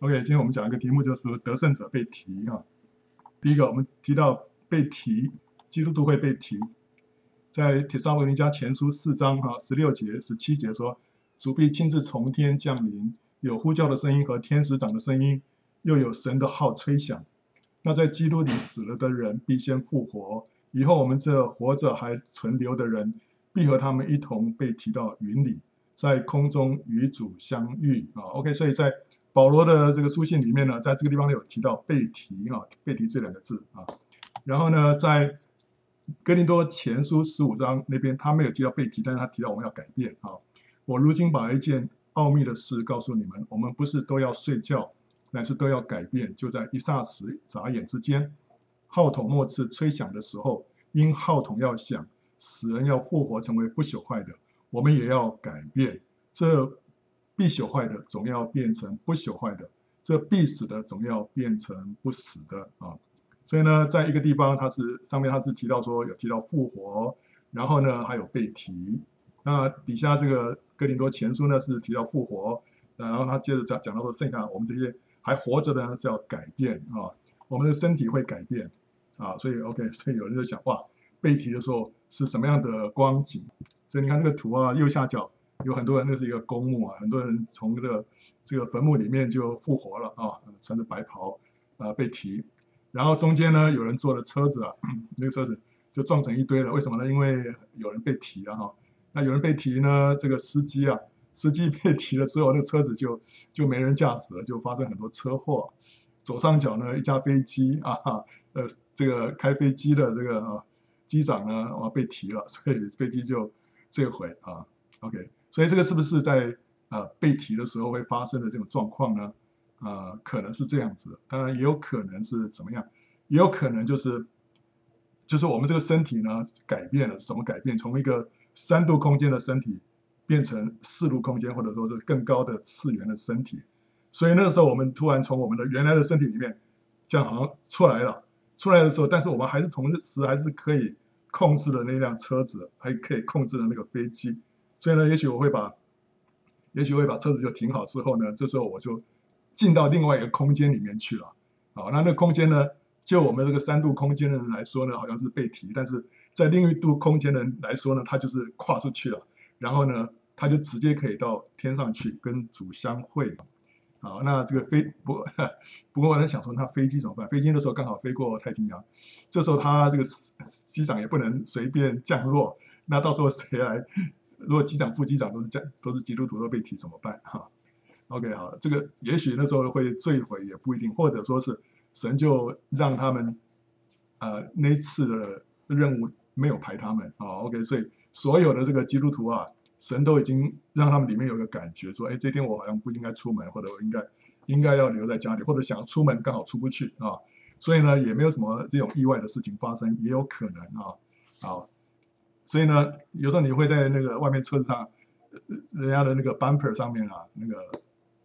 OK，今天我们讲一个题目，就是得胜者被提啊。第一个，我们提到被提，基督徒会被提，在帖撒罗尼迦前书四章哈十六节、十七节说，主必亲自从天降临，有呼叫的声音和天使长的声音，又有神的号吹响。那在基督里死了的人必先复活，以后我们这活着还存留的人，必和他们一同被提到云里，在空中与主相遇啊。OK，所以在保罗的这个书信里面呢，在这个地方有提到背提啊，背提这两个字啊。然后呢，在哥林多前书十五章那边，他没有提到背提，但是他提到我们要改变啊。我如今把一件奥秘的事告诉你们：我们不是都要睡觉，乃是都要改变。就在一霎时、眨眼之间，号筒末次吹响的时候，因号筒要响，死人要复活，成为不朽坏的，我们也要改变。这必朽坏的总要变成不朽坏的，这必死的总要变成不死的啊！所以呢，在一个地方，它是上面它是提到说有提到复活，然后呢还有被提。那底下这个哥林多前书呢是提到复活，然后他接着讲讲到说，剩下我们这些还活着的呢是要改变啊，我们的身体会改变啊，所以 OK，所以有人就想哇，被提的时候是什么样的光景？所以你看这个图啊，右下角。有很多人，那是一个公墓啊，很多人从这个这个坟墓里面就复活了啊，穿着白袍啊被提，然后中间呢有人坐的车子啊，那个车子就撞成一堆了，为什么呢？因为有人被提了哈，那有人被提呢，这个司机啊，司机 被提了之后，那车子就就没人驾驶了，就发生很多车祸。左上角呢一架飞机啊，呃这个开飞机的这个啊机长呢啊被提了，所以飞机就坠毁啊，OK。所以这个是不是在呃被提的时候会发生的这种状况呢？呃，可能是这样子，当然也有可能是怎么样，也有可能就是就是我们这个身体呢改变了，怎么改变？从一个三度空间的身体变成四度空间，或者说是更高的次元的身体。所以那个时候我们突然从我们的原来的身体里面这样好像出来了，出来的时候，但是我们还是同时还是可以控制的那辆车子，还可以控制的那个飞机。所以呢，也许我会把，也许会把车子就停好之后呢，这时候我就进到另外一个空间里面去了。好，那那空间呢，就我们这个三度空间的人来说呢，好像是被提；但是在另一度空间的人来说呢，他就是跨出去了。然后呢，他就直接可以到天上去跟主相会。好，那这个飞不不过我在想说，那飞机怎么办？飞机的时候刚好飞过太平洋，这时候他这个机长也不能随便降落。那到时候谁来？如果机长、副机长都是这，都是基督徒都被提怎么办？哈，OK，好，这个也许那时候会坠毁也不一定，或者说是神就让他们，呃，那次的任务没有排他们啊。OK，所以所有的这个基督徒啊，神都已经让他们里面有个感觉，说，哎，这天我好像不应该出门，或者我应该应该要留在家里，或者想要出门刚好出不去啊。所以呢，也没有什么这种意外的事情发生，也有可能啊，好。所以呢，有时候你会在那个外面车子上，呃人家的那个 bumper 上面啊，那个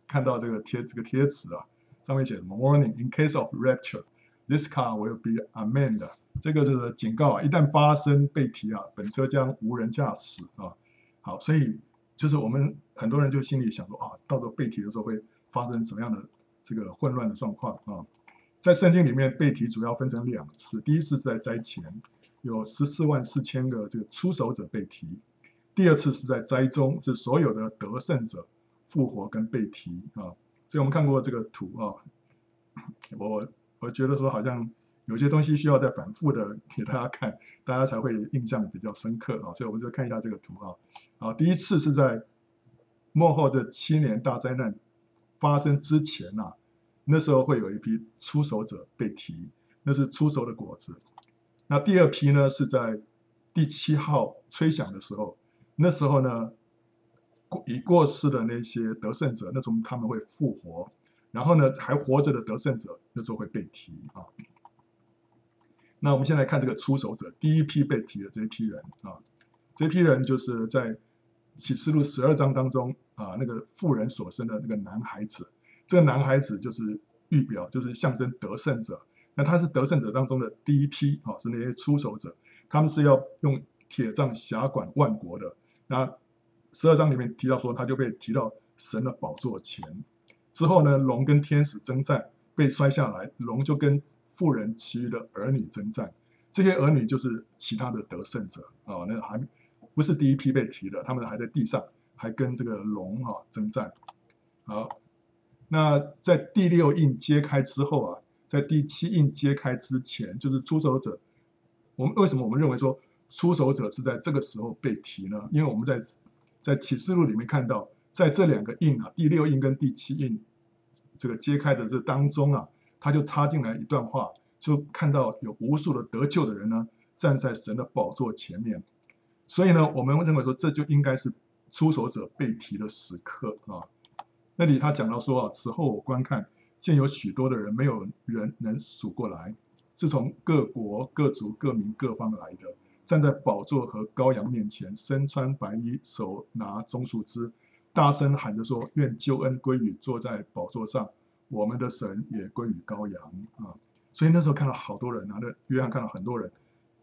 看到这个贴这个贴纸啊，上面写什么 “Warning: In case of rapture, this car will be unmanned”。这个就是警告啊，一旦发生被提啊，本车将无人驾驶啊。好，所以就是我们很多人就心里想说啊，到时候被提的时候会发生什么样的这个混乱的状况啊？在圣经里面，被提主要分成两次，第一次是在灾前。有十四万四千个这个出手者被提，第二次是在灾中，是所有的得胜者复活跟被提啊。所以我们看过这个图啊，我我觉得说好像有些东西需要再反复的给大家看，大家才会印象比较深刻啊。所以我们就看一下这个图啊。啊，第一次是在末后这七年大灾难发生之前呐、啊，那时候会有一批出手者被提，那是出手的果子。那第二批呢，是在第七号吹响的时候，那时候呢，已过世的那些得胜者，那时候他们会复活，然后呢，还活着的得胜者，那时候会被提啊。那我们先来看这个出手者，第一批被提的这一批人啊，这批人就是在启示录十二章当中啊，那个妇人所生的那个男孩子，这个男孩子就是预表，就是象征得胜者。那他是得胜者当中的第一批，啊，是那些出手者，他们是要用铁杖辖管万国的。那十二章里面提到说，他就被提到神的宝座前。之后呢，龙跟天使征战，被摔下来，龙就跟妇人其余的儿女征战，这些儿女就是其他的得胜者啊、那还不是第一批被提的，他们还在地上，还跟这个龙啊征战。好，那在第六印揭开之后啊，在第七印揭开之前，就是出手者。我们为什么我们认为说出手者是在这个时候被提呢？因为我们在在启示录里面看到，在这两个印啊，第六印跟第七印这个揭开的这当中啊，他就插进来一段话，就看到有无数的得救的人呢站在神的宝座前面，所以呢，我们认为说这就应该是出手者被提的时刻啊。那里他讲到说啊，此后我观看，见有许多的人，没有人能数过来，是从各国、各族、各民、各方来的，站在宝座和羔羊面前，身穿白衣，手拿棕树枝，大声喊着说：愿救恩归于坐在宝座上，我们的神也归于羔羊啊！所以那时候看到好多人啊，那约翰看到很多人，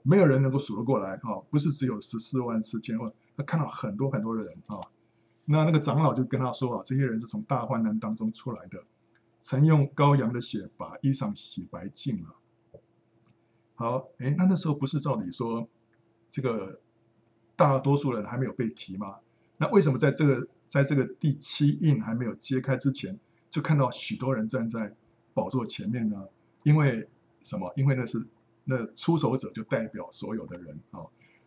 没有人能够数得过来啊，不是只有十四万四千万，他看到很多很多的人啊。那那个长老就跟他说啊，这些人是从大患难当中出来的，曾用羔羊的血把衣裳洗白净了。好，哎，那那时候不是照理说，这个大多数人还没有被提吗？那为什么在这个在这个第七印还没有揭开之前，就看到许多人站在宝座前面呢？因为什么？因为那是那出手者就代表所有的人啊，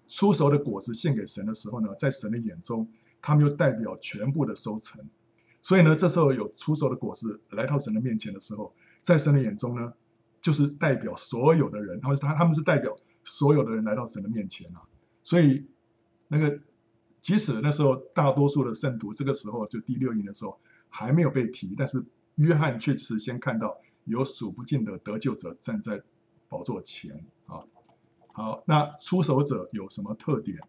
出手的果子献给神的时候呢，在神的眼中。他们又代表全部的收成，所以呢，这时候有出熟的果子来到神的面前的时候，在神的眼中呢，就是代表所有的人，他们他他们是代表所有的人来到神的面前啊。所以那个即使那时候大多数的圣徒，这个时候就第六印的时候还没有被提，但是约翰确实先看到有数不尽的得救者站在宝座前啊。好，那出手者有什么特点？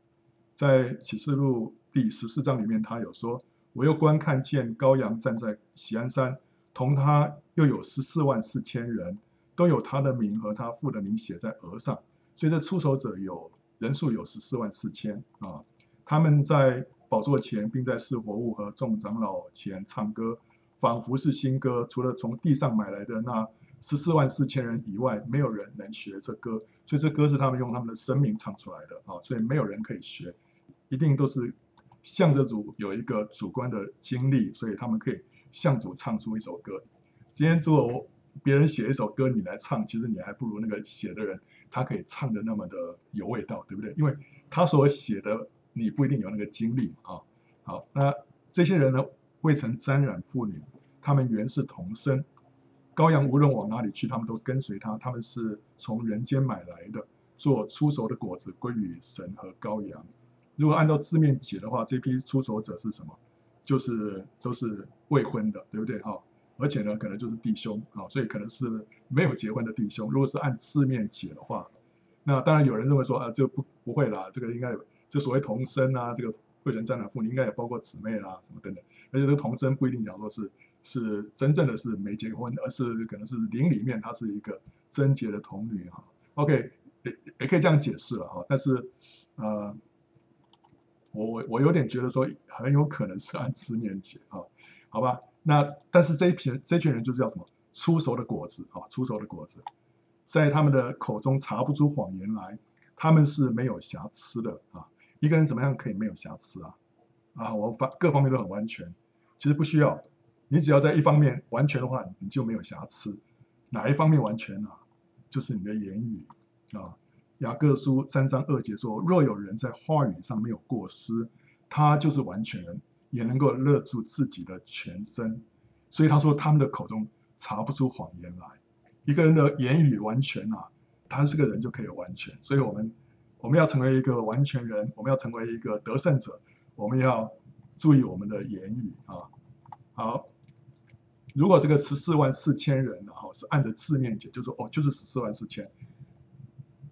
在启示录。第十四章里面，他有说：“我又观看见羔羊站在喜安山，同他又有十四万四千人，都有他的名和他父的名写在额上。所以这出手者有人数有十四万四千啊。他们在宝座前，并在四活物和众长老前唱歌，仿佛是新歌。除了从地上买来的那十四万四千人以外，没有人能学这歌。所以这歌是他们用他们的生命唱出来的啊。所以没有人可以学，一定都是。”向着主有一个主观的经历，所以他们可以向主唱出一首歌。今天如果别人写一首歌，你来唱，其实你还不如那个写的人，他可以唱的那么的有味道，对不对？因为他所写的你不一定有那个经历啊。好，那这些人呢，未曾沾染妇女，他们原是童身。羔羊无论往哪里去，他们都跟随他。他们是从人间买来的，做出熟的果子归于神和羔羊。如果按照字面解的话，这批出手者是什么？就是都是未婚的，对不对？哈，而且呢，可能就是弟兄啊，所以可能是没有结婚的弟兄。如果是按字面解的话，那当然有人认为说啊，这不不会啦，这个应该，就所谓童身啊，这个贵人沾染妇女应该也包括姊妹啦，什么等等。而且这个童身不一定讲说是是真正的是没结婚，而是可能是灵里面她是一个贞洁的童女哈。OK，也也可以这样解释了哈，但是呃。我我我有点觉得说很有可能是按字面解啊，好吧？那但是这一群这群人就叫什么？出熟的果子啊，出熟的果子，在他们的口中查不出谎言来，他们是没有瑕疵的啊。一个人怎么样可以没有瑕疵啊？啊，我方各方面都很完全，其实不需要，你只要在一方面完全的话，你就没有瑕疵。哪一方面完全啊？就是你的言语啊。雅各书三章二节说：“若有人在话语上没有过失，他就是完全人，也能够勒住自己的全身。”所以他说：“他们的口中查不出谎言来。一个人的言语完全啊，他这个人就可以完全。所以，我们我们要成为一个完全人，我们要成为一个得胜者，我们要注意我们的言语啊。好，如果这个十四万四千人，然后是按着字面解，就说哦，就是十四万四千。”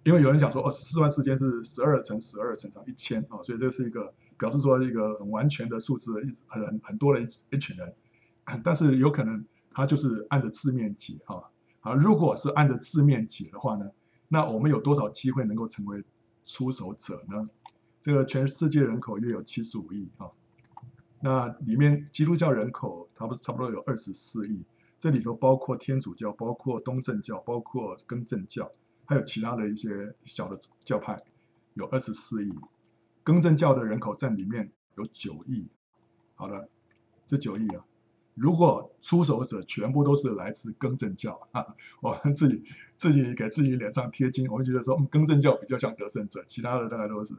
因为有人讲说，哦，四万四千是十二乘十二乘上一千啊，所以这是一个表示说一个很完全的数字，一很很很多的一一群人。但是有可能他就是按着字面解啊，啊，如果是按着字面解的话呢，那我们有多少机会能够成为出手者呢？这个全世界人口约有七十五亿啊，那里面基督教人口差不差不多有二十四亿，这里头包括天主教、包括东正教、包括更正教，还有其他的一些小的教派，有二十四亿。更正教的人口占里面有九亿。好了，这九亿啊，如果出手者全部都是来自更正教啊，我们自己自己给自己脸上贴金，我们觉得说，嗯，更正教比较像得胜者，其他的大概都是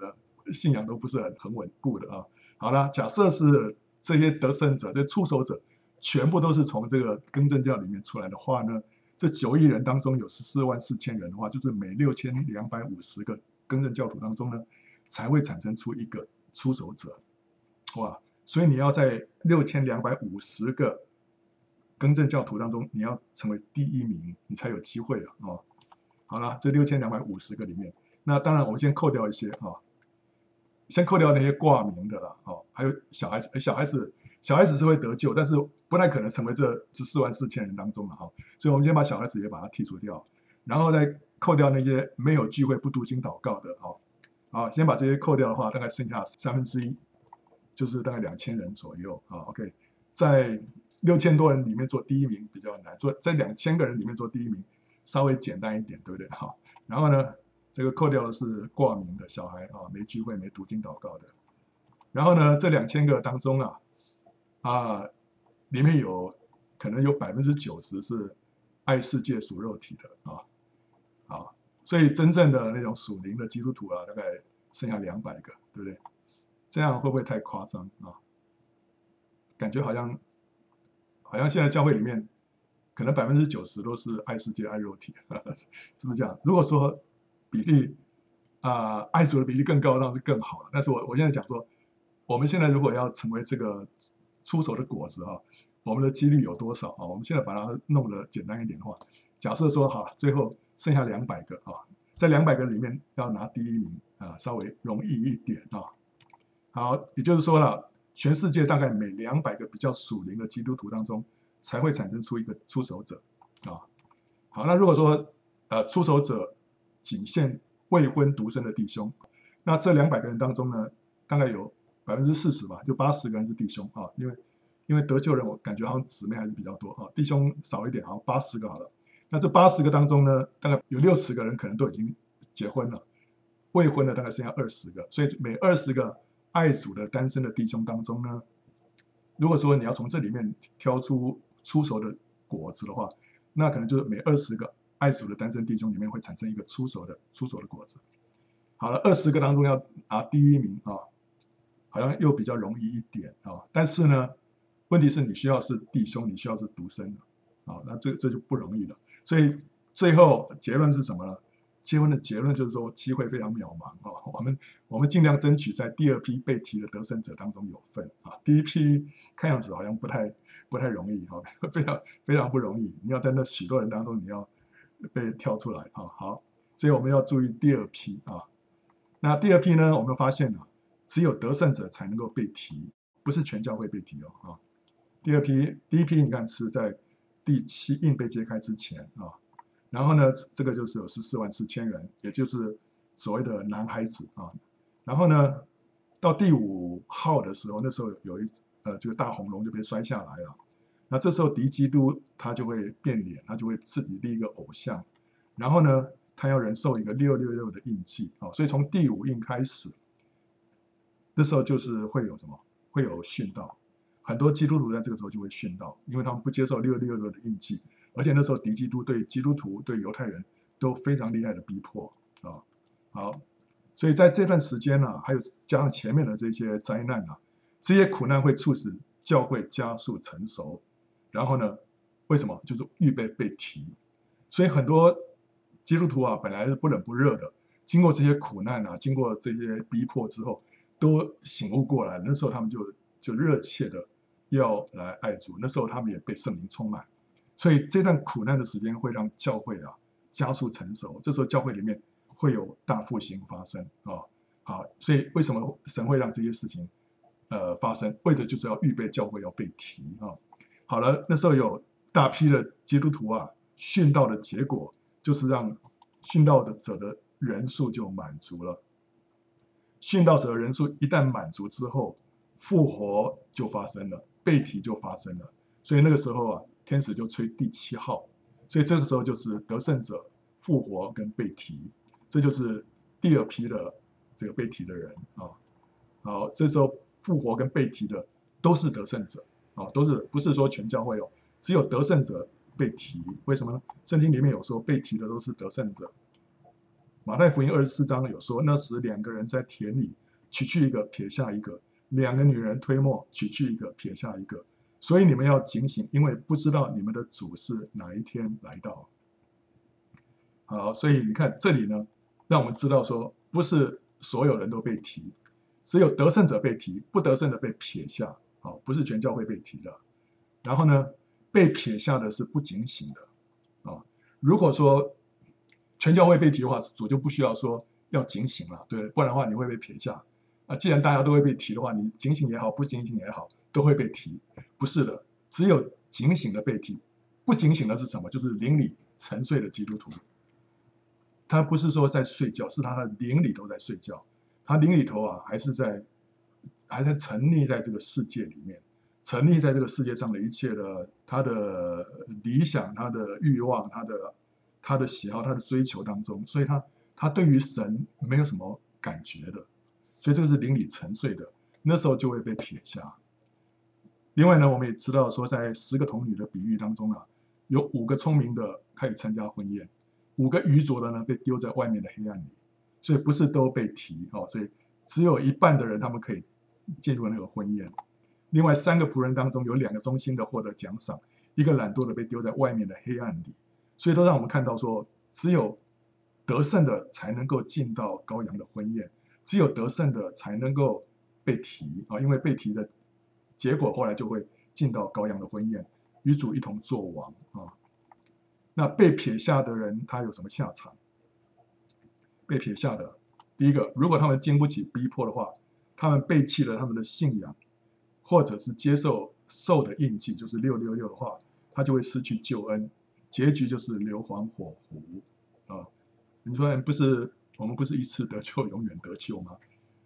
信仰都不是很很稳固的啊。好了，假设是这些得胜者、这出手者全部都是从这个更正教里面出来的话呢，这九亿人当中有十四万四千人的话，就是每六千两百五十个更正教徒当中呢，才会产生出一个出手者，哇！所以你要在六千两百五十个更正教徒当中，你要成为第一名，你才有机会了哦。好了，这六千两百五十个里面，那当然我们先扣掉一些啊。先扣掉那些挂名的了，哦，还有小孩子，小孩子，小孩子是会得救，但是不太可能成为这十四万四千人当中了哈，所以我们先把小孩子也把它剔除掉，然后再扣掉那些没有聚会不读经祷告的，哦，好，先把这些扣掉的话，大概剩下三分之一，就是大概两千人左右，啊，OK，在六千多人里面做第一名比较难，做在两千个人里面做第一名稍微简单一点，对不对？哈，然后呢？这个扣掉的是挂名的小孩啊，没聚会、没读经祷告的。然后呢，这两千个当中啊，啊，里面有可能有百分之九十是爱世界属肉体的啊，啊，所以真正的那种属灵的基督徒啊，大概剩下两百个，对不对？这样会不会太夸张啊？感觉好像好像现在教会里面可能百分之九十都是爱世界、爱肉体，是不是这样？如果说比例啊、爱主的比例更高，那是更好了。但是我我现在讲说，我们现在如果要成为这个出手的果子哈，我们的几率有多少啊？我们现在把它弄得简单一点的话，假设说哈，最后剩下两百个啊，在两百个里面要拿第一名啊，稍微容易一点啊。好，也就是说了，全世界大概每两百个比较属灵的基督徒当中，才会产生出一个出手者啊。好，那如果说呃出手者，仅限未婚独身的弟兄，那这两百个人当中呢，大概有百分之四十吧，就八十个人是弟兄啊，因为因为得救人我感觉好像姊妹还是比较多啊，弟兄少一点，好，八十个好了。那这八十个当中呢，大概有六十个人可能都已经结婚了，未婚的大概剩下二十个，所以每二十个爱主的单身的弟兄当中呢，如果说你要从这里面挑出出手的果子的话，那可能就是每二十个。爱主的单身弟兄里面会产生一个出手的出手的果子。好了，二十个当中要拿第一名啊，好像又比较容易一点啊。但是呢，问题是你需要是弟兄，你需要是独生的啊，那这这就不容易了。所以最后结论是什么呢？结婚的结论就是说机会非常渺茫啊。我们我们尽量争取在第二批被提的得胜者当中有份啊。第一批看样子好像不太不太容易哈，非常非常不容易。你要在那许多人当中，你要。被跳出来啊，好，所以我们要注意第二批啊。那第二批呢，我们发现啊，只有得胜者才能够被提，不是全教会被提哦啊。第二批，第一批你看是在第七印被揭开之前啊，然后呢，这个就是有十四万四千人，也就是所谓的男孩子啊。然后呢，到第五号的时候，那时候有一呃这个大红龙就被摔下来了。那这时候敌基督他就会变脸，他就会自己立一个偶像，然后呢，他要人受一个六六六的印记啊，所以从第五印开始，那时候就是会有什么？会有殉道，很多基督徒在这个时候就会殉道，因为他们不接受六六六的印记，而且那时候敌基督对基督徒对犹太人都非常厉害的逼迫啊，好，所以在这段时间呢、还有加上前面的这些灾难啊，这些苦难会促使教会加速成熟。然后呢，为什么？就是预备被提，所以很多基督徒啊，本来是不冷不热的，经过这些苦难啊，经过这些逼迫之后，都醒悟过来。那时候他们就就热切的要来爱主，那时候他们也被圣灵充满，所以这段苦难的时间会让教会啊加速成熟。这时候教会里面会有大复兴发生啊。好，所以为什么神会让这些事情呃发生？为的就是要预备教会要被提啊。好了，那时候有大批的基督徒啊，殉道的结果就是让殉道的者的人数就满足了。殉道者人数一旦满足之后，复活就发生了，被提就发生了。所以那个时候啊，天使就吹第七号，所以这个时候就是得胜者复活跟被提，这就是第二批的这个被提的人啊。好，这时候复活跟被提的都是得胜者啊，都是不是说全教会有，只有得胜者被提。为什么呢？圣经里面有说被提的都是得胜者。马太福音二十四章有说，那时两个人在田里取去一个，撇下一个；两个女人推磨，取去一个，撇下一个。所以你们要警醒，因为不知道你们的主是哪一天来到。好，所以你看这里呢，让我们知道说，不是所有人都被提，只有得胜者被提，不得胜的被撇下。好，不是全教会被提的。然后呢，被撇下的是不警醒的。啊，如果说全教会被提的话，主就不需要说要警醒了，对，不然的话你会被撇下。啊，既然大家都会被提的话，你警醒也好，不警醒也好。都会被提，不是的，只有警醒的被提，不警醒的是什么？就是灵里沉睡的基督徒。他不是说在睡觉，是他的灵里头在睡觉，他灵里头啊，还是在，还在沉溺在这个世界里面，沉溺在这个世界上的一切的他的理想、他的欲望、他的他的喜好、他的追求当中，所以他他对于神没有什么感觉的，所以这个是灵里沉睡的，那时候就会被撇下。另外呢，我们也知道说，在十个童女的比喻当中啊，有五个聪明的可以参加婚宴，五个愚拙的呢被丢在外面的黑暗里，所以不是都被提哦，所以只有一半的人他们可以进入那个婚宴。另外三个仆人当中有两个忠心的获得奖赏，一个懒惰的被丢在外面的黑暗里，所以都让我们看到说，只有得胜的才能够进到羔羊的婚宴，只有得胜的才能够被提啊，因为被提的。结果后来就会进到羔羊的婚宴，与主一同作王啊。那被撇下的人，他有什么下场？被撇下的，第一个，如果他们经不起逼迫的话，他们背弃了他们的信仰，或者是接受兽的印记，就是六六六的话，他就会失去救恩，结局就是硫磺火湖啊。你说不是我们不是一次得救，永远得救吗？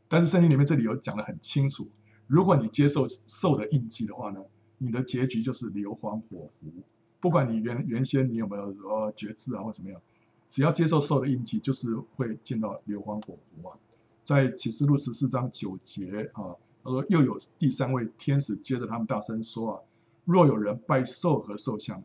但是圣经里面这里有讲得很清楚。如果你接受兽的印记的话呢，你的结局就是硫磺火湖。不管你原原先你有没有说决志啊或怎么样，只要接受兽的印记，就是会见到硫磺火湖啊。在启示录十四章九节啊，他说又有第三位天使接着他们大声说啊，若有人拜兽和兽像，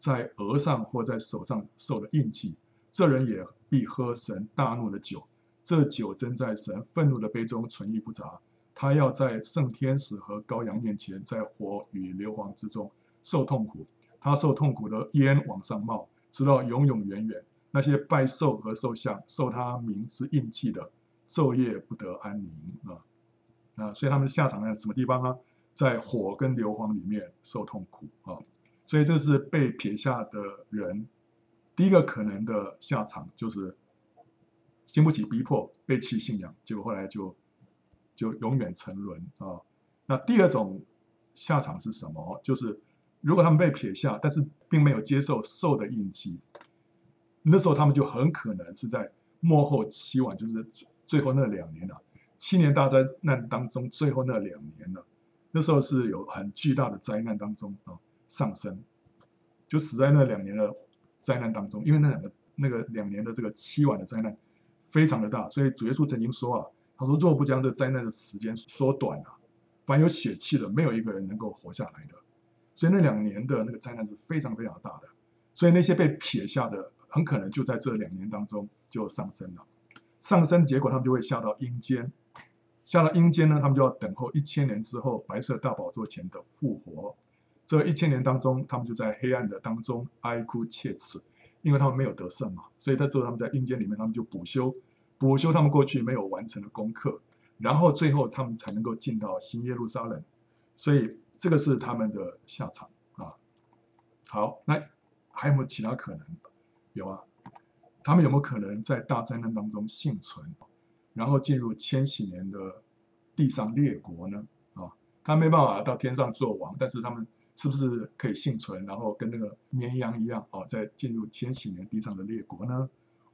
在额上或在手上受的印记，这人也必喝神大怒的酒，这酒真在神愤怒的杯中存一不杂。他要在圣天使和羔羊面前，在火与硫磺之中受痛苦。他受痛苦的烟往上冒，直到永永远远。那些拜兽和兽像、受他名之印记的，昼夜不得安宁啊！啊，所以他们下场在什么地方呢？在火跟硫磺里面受痛苦啊！所以这是被撇下的人，第一个可能的下场就是经不起逼迫，背弃信仰，结果后来就。就永远沉沦啊！那第二种下场是什么？就是如果他们被撇下，但是并没有接受受的印记，那时候他们就很可能是在幕后期晚，就是最后那两年了，七年大灾难当中最后那两年了。那时候是有很巨大的灾难当中啊上升，就死在那两年的灾难当中，因为那两个那个两年的这个七晚的灾难非常的大，所以主耶稣曾经说啊。他说：“若不将这灾难的时间缩短啊，凡有血气的，没有一个人能够活下来的。所以那两年的那个灾难是非常非常大的。所以那些被撇下的，很可能就在这两年当中就上升了。上升结果，他们就会下到阴间。下到阴间呢，他们就要等候一千年之后白色大宝座前的复活。这一千年当中，他们就在黑暗的当中哀哭切齿，因为他们没有得胜嘛。所以在之后，他们在阴间里面，他们就补修。”补修他们过去没有完成的功课，然后最后他们才能够进到新耶路撒冷，所以这个是他们的下场啊。好，那还有没有其他可能？有啊，他们有没有可能在大灾难当中幸存，然后进入千禧年的地上列国呢？啊，他没办法到天上做王，但是他们是不是可以幸存，然后跟那个绵羊一样啊，在进入千禧年地上的列国呢？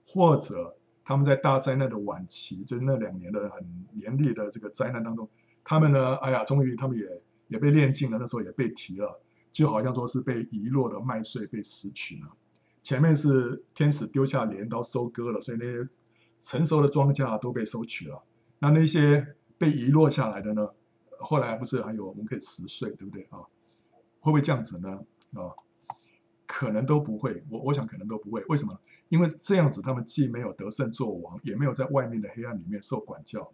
或者？他们在大灾难的晚期，就是那两年的很严厉的这个灾难当中，他们呢，哎呀，终于他们也也被炼尽了，那时候也被提了，就好像说是被遗落的麦穗被拾取了。前面是天使丢下镰刀收割了，所以那些成熟的庄稼都被收取了。那那些被遗落下来的呢？后来不是还有我们可以拾穗，对不对啊？会不会这样子呢？啊，可能都不会。我我想可能都不会。为什么？因为这样子他们既没有得胜作王，也没有在外面的黑暗里面受管教。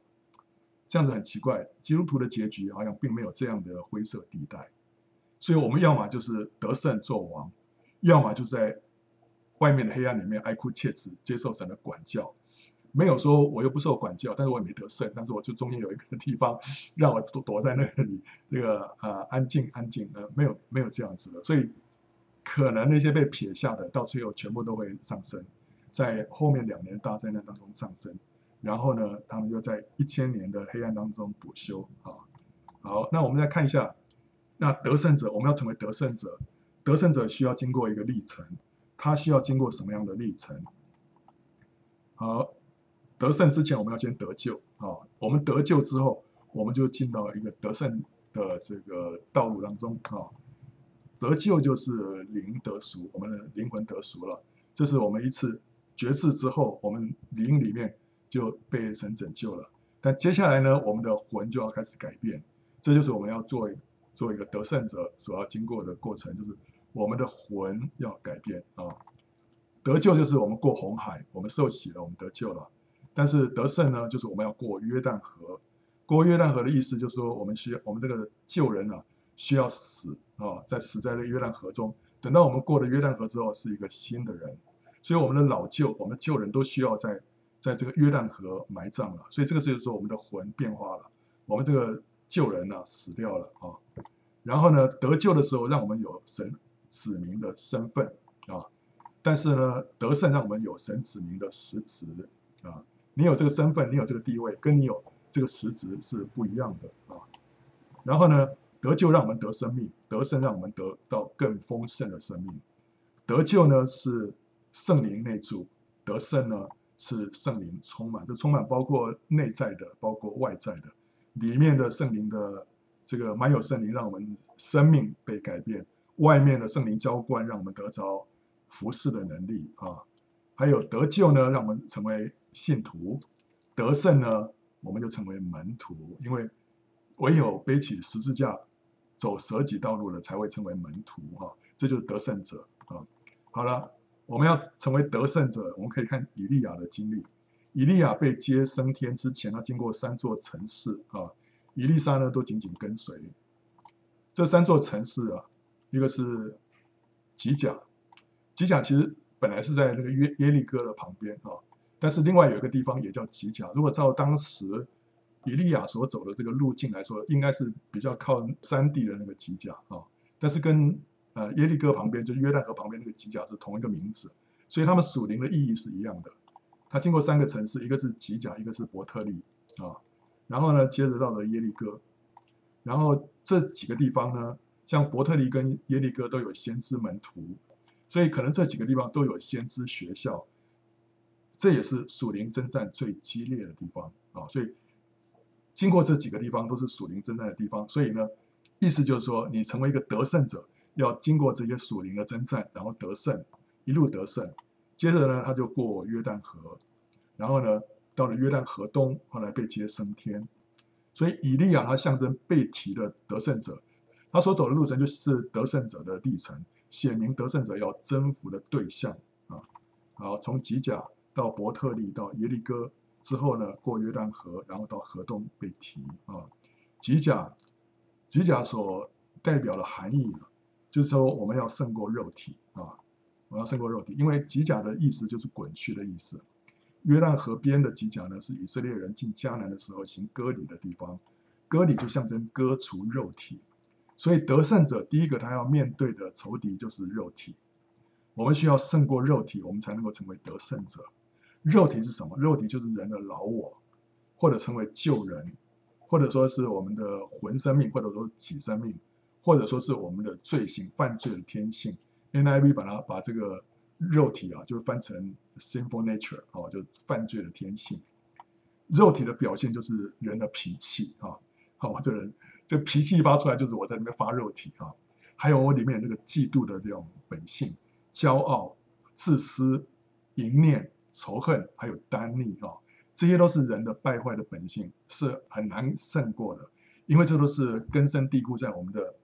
这样子很奇怪。基督徒的结局好像并没有这样的灰色地带。所以我们要么就是得胜作王，要么就在。外面的黑暗里面哀哭切齿，接受神的管教，没有说我又不受管教，但是我也没得胜，但是我就中间有一个地方让我躲躲在那里，这个呃安静安静呃没有没有这样子的，所以可能那些被撇下的到最后全部都会上升，在后面两年大灾难当中上升，然后呢，他们又在一千年的黑暗当中补修啊。好，那我们再看一下，那得胜者，我们要成为得胜者，得胜者需要经过一个历程。他需要经过什么样的历程？好，得胜之前，我们要先得救啊。我们得救之后，我们就进到一个得胜的这个道路当中啊。得救就是灵得赎，我们的灵魂得赎了。这是我们一次绝志之后，我们灵里面就被神拯救了。但接下来呢，我们的魂就要开始改变。这就是我们要做做一个得胜者所要经过的过程，就是。我们的魂要改变啊！得救就是我们过红海，我们受洗了，我们得救了。但是得胜呢，就是我们要过约旦河。过约旦河的意思就是说，我们需要我们这个旧人啊，需要死啊，在死在这约旦河中。等到我们过了约旦河之后，是一个新的人。所以我们的老旧，我们的旧人都需要在在这个约旦河埋葬了。所以这个就是说，我们的魂变化了，我们这个旧人呢、啊、死掉了啊。然后呢，得救的时候，让我们有神。子民的身份啊，但是呢，得胜让我们有神子民的实质啊。你有这个身份，你有这个地位，跟你有这个实质是不一样的啊。然后呢，得救让我们得生命，得胜让我们得到更丰盛的生命。得救呢是圣灵内住，得胜呢是圣灵充满，这充满包括内在的，包括外在的，里面的圣灵的这个满有圣灵，让我们生命被改变。外面的圣灵浇灌，让我们得着服侍的能力啊；还有得救呢，让我们成为信徒；得胜呢，我们就成为门徒。因为唯有背起十字架走舍己道路的，才会成为门徒哈。这就是得胜者啊。好了，我们要成为得胜者，我们可以看以利亚的经历。以利亚被接升天之前，他经过三座城市啊，以利沙呢都紧紧跟随。这三座城市啊。一个是吉甲，吉甲其实本来是在那个耶耶利哥的旁边啊，但是另外有一个地方也叫吉甲。如果照当时以利亚所走的这个路径来说，应该是比较靠山地的那个吉甲啊。但是跟呃耶利哥旁边，就约旦河旁边那个吉甲是同一个名字，所以他们属灵的意义是一样的。他经过三个城市，一个是吉甲，一个是伯特利啊，然后呢，接着到了耶利哥，然后这几个地方呢。像伯特利跟耶利哥都有先知门徒，所以可能这几个地方都有先知学校，这也是属灵征战最激烈的地方啊。所以经过这几个地方都是属灵征战的地方，所以呢，意思就是说，你成为一个得胜者，要经过这些属灵的征战，然后得胜，一路得胜。接着呢，他就过约旦河，然后呢，到了约旦河东，后来被接升天。所以以利亚他象征被提的得胜者。他所走的路程就是得胜者的历程，显明得胜者要征服的对象啊。好，从吉甲到伯特利到耶利哥之后呢，过约旦河，然后到河东被提啊。吉甲，吉甲所代表的含义，就是说我们要胜过肉体啊，我要胜过肉体，因为吉甲的意思就是滚去的意思。约旦河边的吉甲呢，是以色列人进迦南的时候行割礼的地方，割礼就象征割除肉体。所以得胜者第一个他要面对的仇敌就是肉体，我们需要胜过肉体，我们才能够成为得胜者。肉体是什么？肉体就是人的老我，或者称为旧人，或者说是我们的魂生命，或者说己生命，或者说是我们的罪行、犯罪的天性。NIV 把它把这个肉体啊，就翻成 sinful nature 啊，就犯罪的天性。肉体的表现就是人的脾气啊。好，我这人这脾气发出来，就是我在里面发肉体啊。还有我里面那个嫉妒的这种本性，骄傲、自私、淫念、仇恨，还有耽溺啊，这些都是人的败坏的本性，是很难胜过的，因为这都是根深蒂固在我们的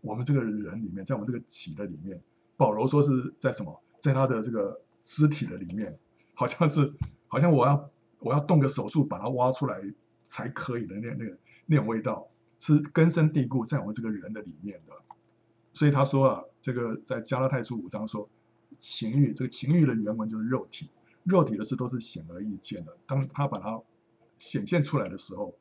我们这个人里面，在我们这个体的里面。保罗说是在什么，在他的这个肢体的里面，好像是好像我要我要动个手术把它挖出来才可以的那那个那种味道，是根深蒂固在我们这个人的里面的。所以他说啊，这个在加拉太书五章说，情欲这个情欲的原文就是肉体，肉体的事都是显而易见的。当他把它显现出来的时候，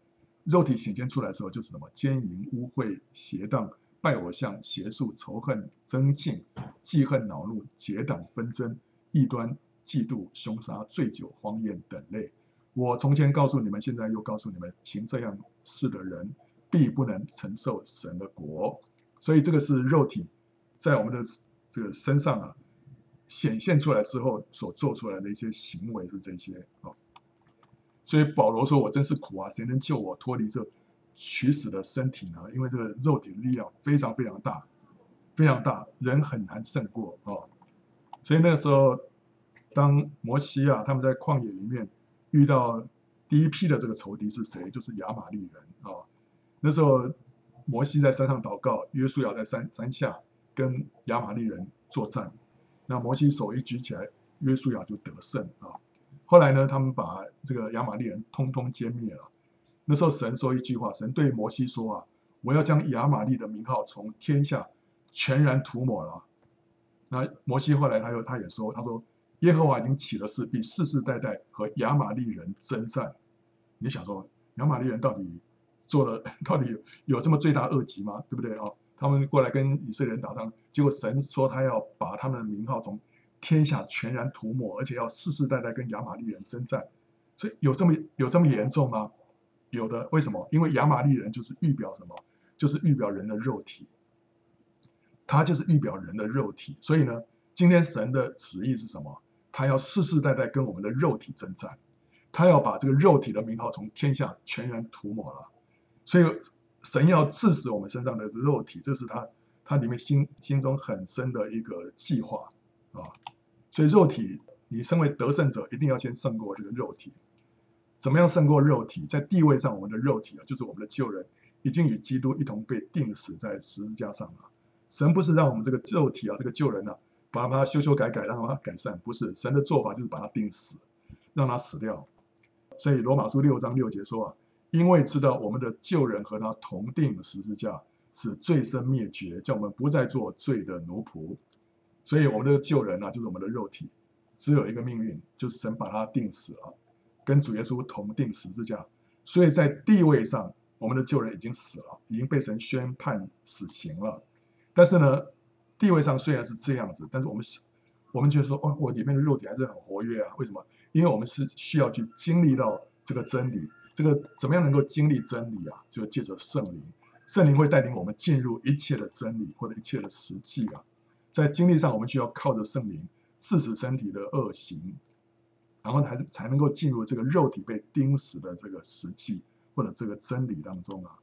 肉体显现出来的时候就是什么奸淫、污秽、邪荡。拜偶像、邪术、仇恨、争竞、记恨、恼怒、结党、纷争、异端、嫉妒、凶杀、醉酒、荒宴等类。我从前告诉你们，现在又告诉你们，行这样事的人，必不能承受神的国。所以，这个是肉体在我们的这个身上啊显现出来之后所做出来的一些行为是这些啊。所以保罗说：“我真是苦啊，谁能救我脱离这？”取死的身体呢？因为这个肉体的力量非常非常大，非常大，人很难胜过哦。所以那个时候，当摩西啊他们在旷野里面遇到第一批的这个仇敌是谁？就是亚玛力人啊、那时候摩西在山上祷告，约书亚在山山下跟亚玛力人作战。那摩西手一举起来，约书亚就得胜啊、后来呢，他们把这个亚玛力人通通歼灭了。那时候神说一句话，神对摩西说啊，我要将亚玛利的名号从天下全然涂抹了。那摩西后来他又他也说，他说耶和华已经起了誓，必世世代代和亚玛力人征战。你想说亚玛力人到底做了 到底有有这么罪大恶极吗？对不对啊？他们过来跟以色列人打仗，结果神说他要把他们的名号从天下全然涂抹，而且要世世代代跟亚玛力人征战。所以有这么有这么严重吗？有的，为什么？因为亚玛力人就是预表什么？就是预表人的肉体，他就是预表人的肉体。所以呢，今天神的旨意是什么？他要世世代代跟我们的肉体征战，他要把这个肉体的名号从天下全然涂抹了。所以神要赐死我们身上的肉体，这是他他里面心心中很深的一个计划啊。所以肉体，你身为得胜者，一定要先胜过这个肉体。怎么样胜过肉体？在地位上，我们的肉体啊，就是我们的旧人，已经与基督一同被钉死在十字架上了。神不是让我们这个肉体啊，这个旧人呢、啊，把它修修改改，让它改善，不是。神的做法就是把它钉死，让它死掉。所以罗马书六章六节说啊，因为知道我们的旧人和他同钉十字架，使罪身灭绝，叫我们不再做罪的奴仆。所以我们的旧人呢、啊，就是我们的肉体，只有一个命运，就是神把它钉死了。跟主耶稣同钉十字架，所以在地位上，我们的旧人已经死了，已经被神宣判死刑了。但是呢，地位上虽然是这样子，但是我们我们觉得说，哦，我里面的肉体还是很活跃啊。为什么？因为我们是需要去经历到这个真理。这个怎么样能够经历真理啊？就借着圣灵，圣灵会带领我们进入一切的真理或者一切的实际啊。在经历上，我们需要靠着圣灵治死身体的恶行。然后才才能够进入这个肉体被钉死的这个实际或者这个真理当中啊，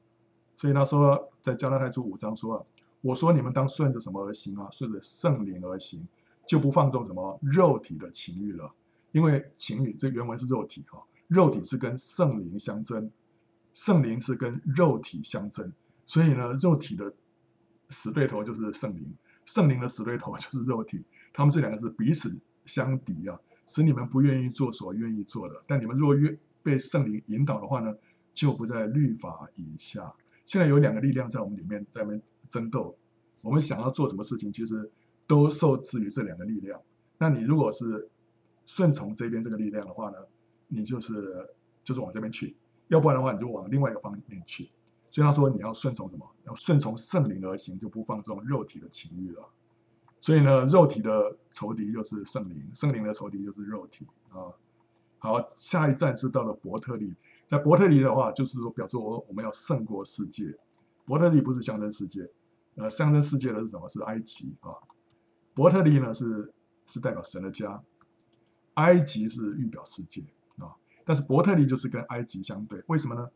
所以他说在加拉太书五章说啊，我说你们当顺着什么而行啊？顺着圣灵而行，就不放纵什么肉体的情欲了。因为情欲这原文是肉体哈，肉体是跟圣灵相争，圣灵是跟肉体相争，所以呢，肉体的死对头就是圣灵，圣灵的死对头就是 肉体，他们这两个是彼此相敌啊。使你们不愿意做所愿意做的，但你们若愿被圣灵引导的话呢，就不在律法以下。现在有两个力量在我们里面在那边争斗，我们想要做什么事情，其实都受制于这两个力量。那你如果是顺从这边这个力量的话呢，你就是就是往这边去；要不然的话，你就往另外一个方面去。所以他说你要顺从什么？要顺从圣灵而行，就不放纵肉体的情欲了。所以呢，肉体的仇敌就是圣灵，圣灵的仇敌就是肉体啊。好，下一站是到了伯特利，在伯特利的话，就是说表示我我们要胜过世界。伯特利不是象征世界，呃，象征世界的是什么？是埃及啊。伯特利呢是是代表神的家，埃及是预表世界。但是伯特利就是跟埃及相对，为什么呢？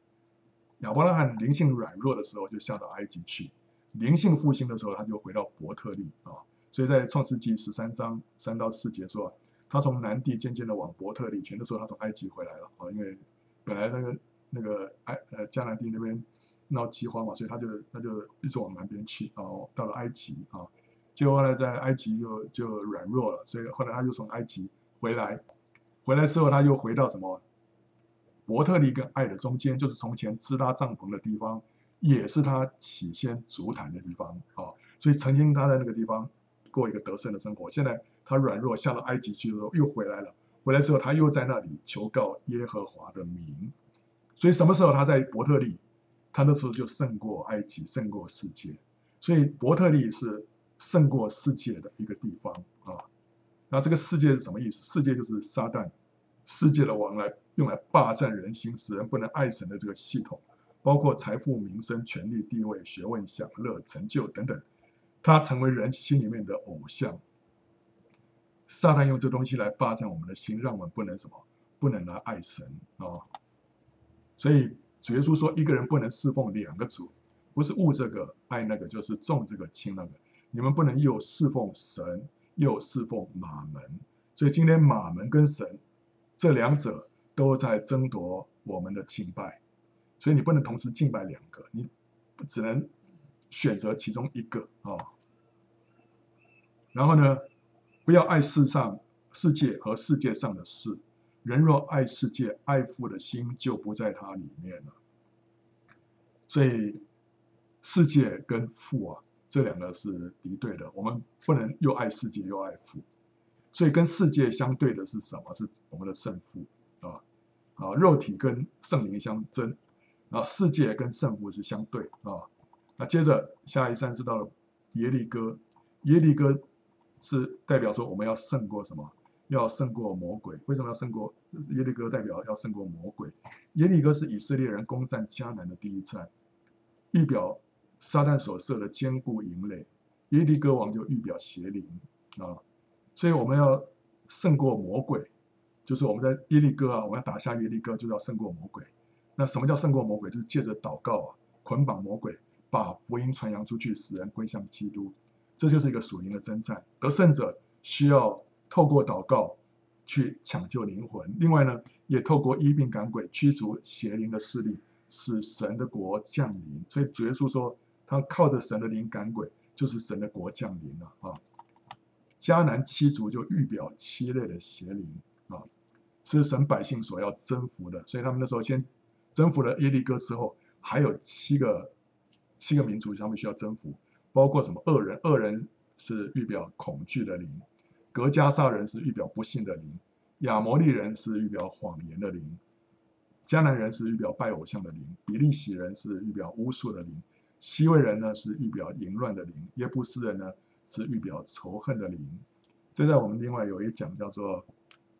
亚伯拉罕灵性软弱的时候，就下到埃及去；灵性复兴的时候，他就回到伯特利啊。所以在创世纪十三章三到四节说，他从南地渐渐的往伯特利全都说他从埃及回来了啊，因为本来那个那个埃呃迦南地那边闹饥荒嘛，所以他就他就一直往南边去，然后到了埃及啊。结果后来在埃及又就软弱了，所以后来他就从埃及回来，回来之后他又回到什么？伯特利跟爱的中间，就是从前支搭帐篷的地方，也是他起先足坛的地方啊。所以曾经他在那个地方过一个得胜的生活。现在他软弱下到埃及去的时候又回来了，回来之后他又在那里求告耶和华的名。所以什么时候他在伯特利，他那时候就胜过埃及，胜过世界。所以伯特利是。胜过世界的一个地方啊，那这个世界是什么意思？世界就是撒旦，世界的王来用来霸占人心，使人不能爱神的这个系统，包括财富、名声、权力、地位、学问、享乐、成就等等，它成为人心里面的偶像。撒旦用这东西来霸占我们的心，让我们不能什么，不能来爱神啊。所以主耶稣说，一个人不能侍奉两个主，不是恶这个爱那个，就是重这个轻那个。你们不能又侍奉神，又侍奉马门，所以今天马门跟神这两者都在争夺我们的敬拜，所以你不能同时敬拜两个，你只能选择其中一个啊、然后呢，不要爱世上世界和世界上的事，人若爱世界，爱父的心就不在他里面了。所以世界跟父啊。这两个是敌对的，我们不能又爱世界又爱父，所以跟世界相对的是什么？是我们的圣父啊啊，肉体跟圣灵相争，啊，世界跟圣父是相对啊。那接着下一站是到了耶利哥，耶利哥是代表说我们要胜过什么？要胜过魔鬼。为什么要胜过耶利哥？代表要胜过魔鬼。耶利哥是以色列人攻占迦南的第一站，预表。撒旦所设的坚固营垒，耶利哥王就预表邪灵啊，所以我们要胜过魔鬼，就是我们在耶利哥啊，我们要打下耶利哥，就要胜过魔鬼。那什么叫胜过魔鬼？就是借着祷告啊，捆绑魔鬼，把福音传扬出去，使人归向基督。这就是一个属灵的征战。得胜者需要透过祷告去抢救灵魂，另外呢，也透过医病赶鬼，驱逐邪灵的势力，使神的国降临。所以主耶稣说。他靠着神的灵赶鬼，就是神的国降临了啊！迦南七族就预表七类的邪灵啊，是神百姓所要征服的。所以他们那时候先征服了耶利哥之后，还有七个七个民族他们需要征服，包括什么？恶人，恶人是预表恐惧的灵；格加萨人是预表不幸的灵；亚摩利人是预表谎言的灵；迦南人是预表拜偶像的灵；比利洗人是预表巫术的灵。西魏人呢是预表淫乱的灵，耶布斯人呢是预表仇恨的灵。这在我们另外有一讲叫做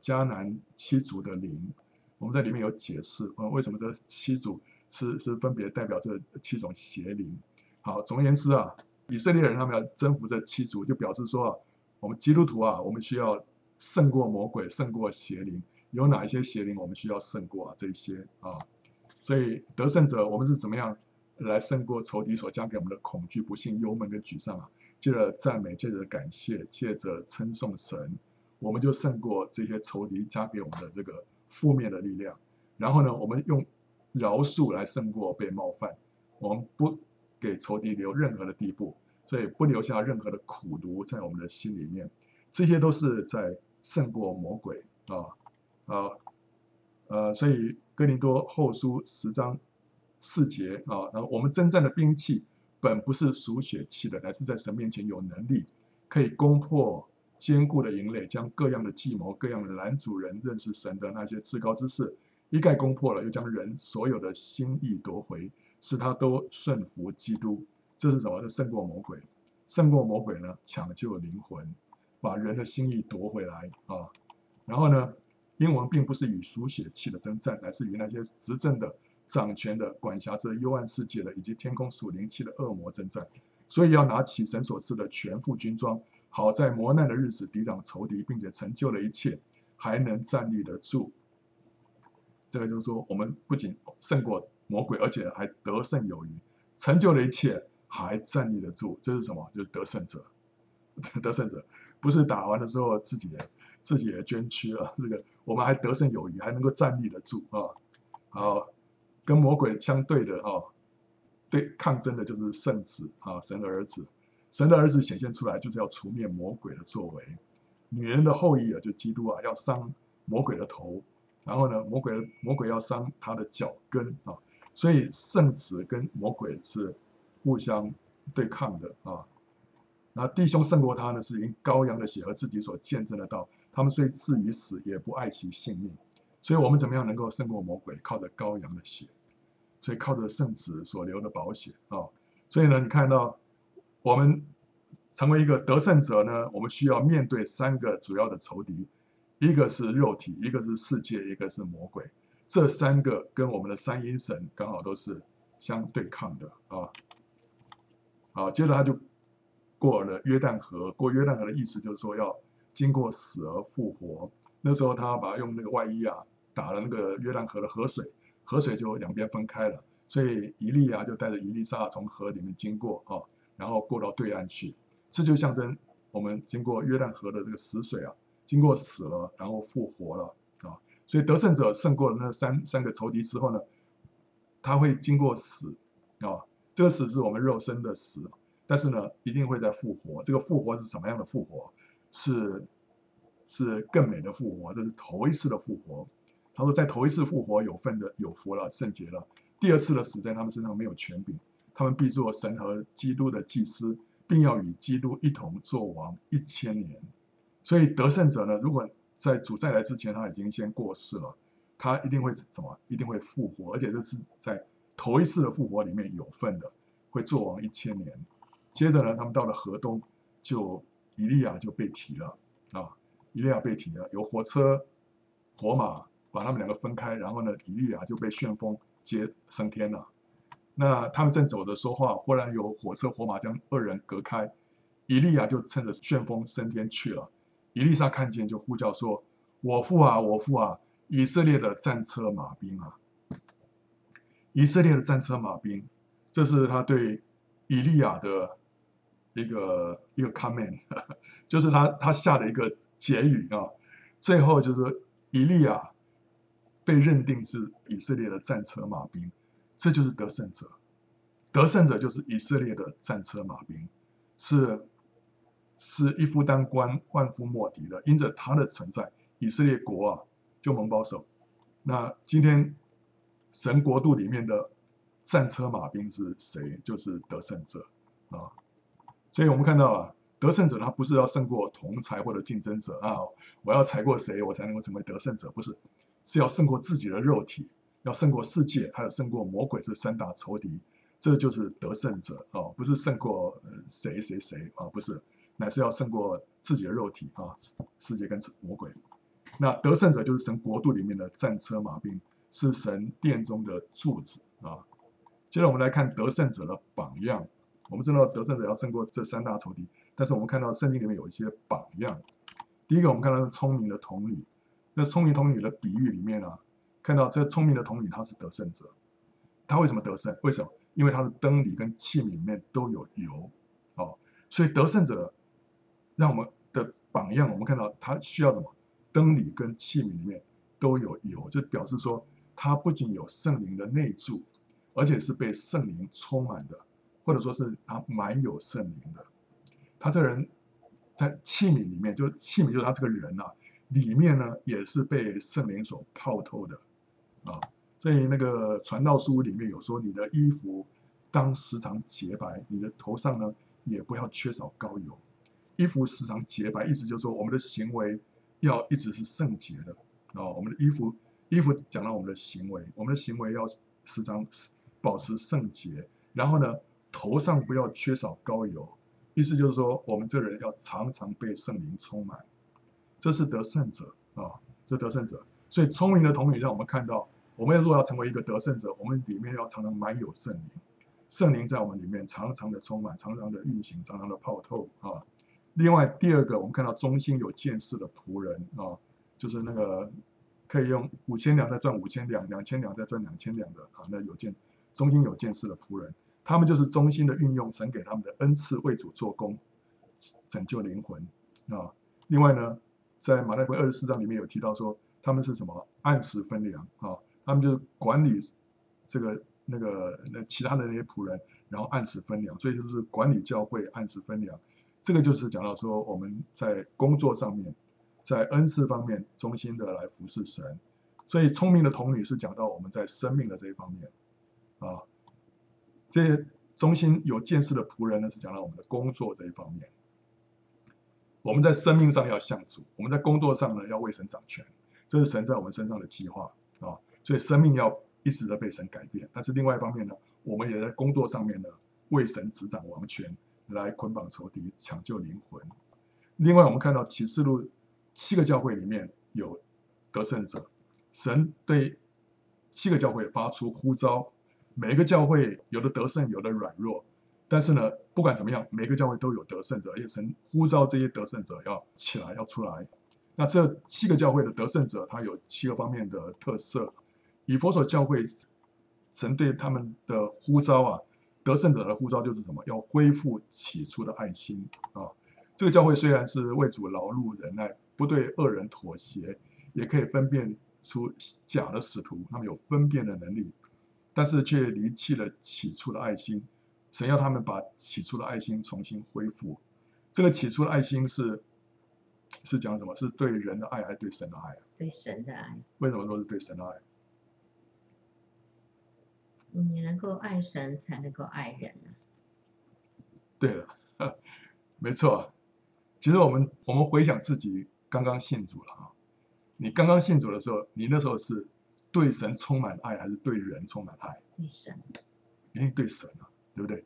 迦南七族的灵，我们在里面有解释啊，为什么这七族是是分别代表这七种邪灵。好，总而言之啊，以色列人他们要征服这七族，就表示说啊，我们基督徒啊，我们需要胜过魔鬼，胜过邪灵。有哪一些邪灵我们需要胜过啊？这一些啊，所以得胜者我们是怎么样？来胜过仇敌所加给我们的恐惧、不信、忧闷跟沮丧啊！借着赞美，借着感谢，借着称颂神，我们就胜过这些仇敌加给我们的这个负面的力量。然后呢，我们用饶恕来胜过被冒犯，我们不给仇敌留任何的地步，所以不留下任何的苦毒在我们的心里面。这些都是在胜过魔鬼啊啊呃，所以哥林多后书十章。四节啊，然后我们征战的兵器本不是属血气的，乃是在神面前有能力，可以攻破坚固的营垒，将各样的计谋、各样的拦阻人认识神的那些至高之事一概攻破了，又将人所有的心意夺回，使他都顺服基督。这是什么？是胜过魔鬼。胜过魔鬼呢？抢救灵魂，把人的心意夺回来啊。然后呢，因王并不是与属血气的征战，乃是与那些执政的。掌权的、管辖着幽暗世界的，以及天空属灵气的恶魔征战，所以要拿起神所赐的全副军装，好在磨难的日子抵挡仇敌，并且成就了一切，还能站立得住。这个就是说，我们不仅胜过魔鬼，而且还得胜有余，成就了一切，还站立得住。这是什么？就是得胜者。得胜者不是打完的时候自己自己也捐躯了，这个我们还得胜有余，还能够站立得住啊。好，跟魔鬼相对的啊，对抗争的就是圣子啊，神的儿子。神的儿子显现出来，就是要除灭魔鬼的作为。女人的后裔啊，就基督啊，要伤魔鬼的头。然后呢，魔鬼魔鬼要伤他的脚跟啊。所以圣子跟魔鬼是互相对抗的啊。那弟兄胜过他呢，是因羔羊的血和自己所见证的道。他们虽至于死，也不爱惜性命。所以我们怎么样能够胜过魔鬼？靠着羔羊的血，所以靠着圣子所留的宝血啊。所以呢，你看到。我们成为一个得胜者呢，我们需要面对三个主要的仇敌，一个是肉体，一个是世界，一个是魔鬼。这三个跟我们的三阴神刚好都是相对抗的啊。好，接着他就过了约旦河，过约旦河的意思就是说要经过死而复活。那时候他把用那个外衣啊打了那个约旦河的河水，河水就两边分开了，所以伊利亚就带着以利沙从河里面经过啊。然后过到对岸去，这就象征我们经过约旦河的这个死水啊，经过死了，然后复活了啊。所以得胜者胜过了那三三个仇敌之后呢，他会经过死啊，这个死是我们肉身的死，但是呢，一定会再复活。这个复活是什么样的复活？是是更美的复活，这是头一次的复活。他说，在头一次复活有份的有福了，圣洁了。第二次的死在他们身上没有权柄。他们必做神和基督的祭司，并要与基督一同作王一千年。所以得胜者呢，如果在主再来之前他已经先过世了，他一定会怎么？一定会复活，而且这是在头一次的复活里面有份的，会作王一千年。接着呢，他们到了河东，就以利亚就被提了啊，以利亚被提了，有火车、火马把他们两个分开，然后呢，以利亚就被旋风接升天了。那他们正走着说话，忽然有火车火马将二人隔开，以利亚就趁着旋风升天去了。以利沙看见就呼叫说：“我父啊，我父啊！以色列的战车马兵啊！以色列的战车马兵！”这是他对以利亚的一个一个 comment，就是他他下的一个结语啊。最后就是以利亚被认定是以色列的战车马兵。这就是得胜者，得胜者就是以色列的战车马兵，是是一夫当关，万夫莫敌的。因着他的存在，以色列国啊就蒙保守。那今天神国度里面的战车马兵是谁？就是得胜者啊。所以我们看到啊，得胜者他不是要胜过同才或者竞争者啊，我要踩过谁我才能够成为得胜者？不是，是要胜过自己的肉体。要胜过世界，还有胜过魔鬼，这三大仇敌，这就是得胜者啊！不是胜过谁谁谁啊，不是，乃是要胜过自己的肉体啊，世界跟魔鬼。那得胜者就是神国度里面的战车马兵，是神殿中的柱子啊。接着我们来看得胜者的榜样。我们知道得胜者要胜过这三大仇敌，但是我们看到圣经里面有一些榜样。第一个，我们看到是聪明的童女。那聪明童女的比喻里面呢、啊？看到这聪明的童女，她是得胜者。她为什么得胜？为什么？因为她的灯里跟器皿里面都有油，哦，所以得胜者让我们的榜样，我们看到他需要什么？灯里跟器皿里面都有油，就表示说他不仅有圣灵的内住，而且是被圣灵充满的，或者说是他满有圣灵的。他这人在器皿里面，就器皿就是他这个人啊，里面呢也是被圣灵所泡透的。啊，所以那个传道书里面有说，你的衣服当时常洁白，你的头上呢也不要缺少膏油。衣服时常洁白，意思就是说我们的行为要一直是圣洁的啊。我们的衣服，衣服讲到我们的行为，我们的行为要时常保持圣洁。然后呢，头上不要缺少膏油，意思就是说我们这人要常常被圣灵充满。这是得胜者啊，这得胜者。所以聪明的童女让我们看到。我们如果要成为一个得胜者，我们里面要常常满有圣灵，圣灵在我们里面常常的充满，常常的运行，常常的泡透啊。另外第二个，我们看到中心有见识的仆人啊，就是那个可以用五千两再赚五千两，两千两再赚两千两的啊，那有见中心有见识的仆人，他们就是中心的运用神给他们的恩赐为主做工，拯救灵魂啊。另外呢，在马太福音二十四章里面有提到说，他们是什么按时分粮啊，他们就是管理这个那个那其他的那些仆人，然后按时分粮，所以就是管理教会按时分粮。这个就是讲到说我们在工作上面。在恩赐方面，忠心的来服侍神，所以聪明的童女是讲到我们在生命的这一方面，啊，这些忠心有见识的仆人呢，是讲到我们的工作这一方面。我们在生命上要向主，我们在工作上呢要为神掌权，这是神在我们身上的计划啊。所以生命要一直的被神改变，但是另外一方面呢，我们也在工作上面呢为神执掌王权，来捆绑仇敌，抢救灵魂。另外，我们看到启示录。七个教会里面有得胜者，神对七个教会发出呼召，每一个教会有的得胜，有的软弱，但是呢，不管怎么样，每个教会都有得胜者，而且神呼召这些得胜者要起来，要出来。那这七个教会的得胜者，他有七个方面的特色。以佛所教会，神对他们的呼召啊，得胜者的呼召就是什么？要恢复起初的爱心啊。这个教会虽然是为主劳碌忍耐。不对恶人妥协，也可以分辨出假的使徒，他们有分辨的能力，但是却离弃了起初的爱心。神要他们把起初的爱心重新恢复。这个起初的爱心是是讲什么？是对人的爱，还是对神的爱？对神的爱。为什么说是对神的爱？你能够爱神，才能够爱人啊。对了，没错。其实我们我们回想自己。刚刚信主了啊！你刚刚信主的时候，你那时候是对神充满爱，还是对人充满爱？对神，因为对神啊，对不对？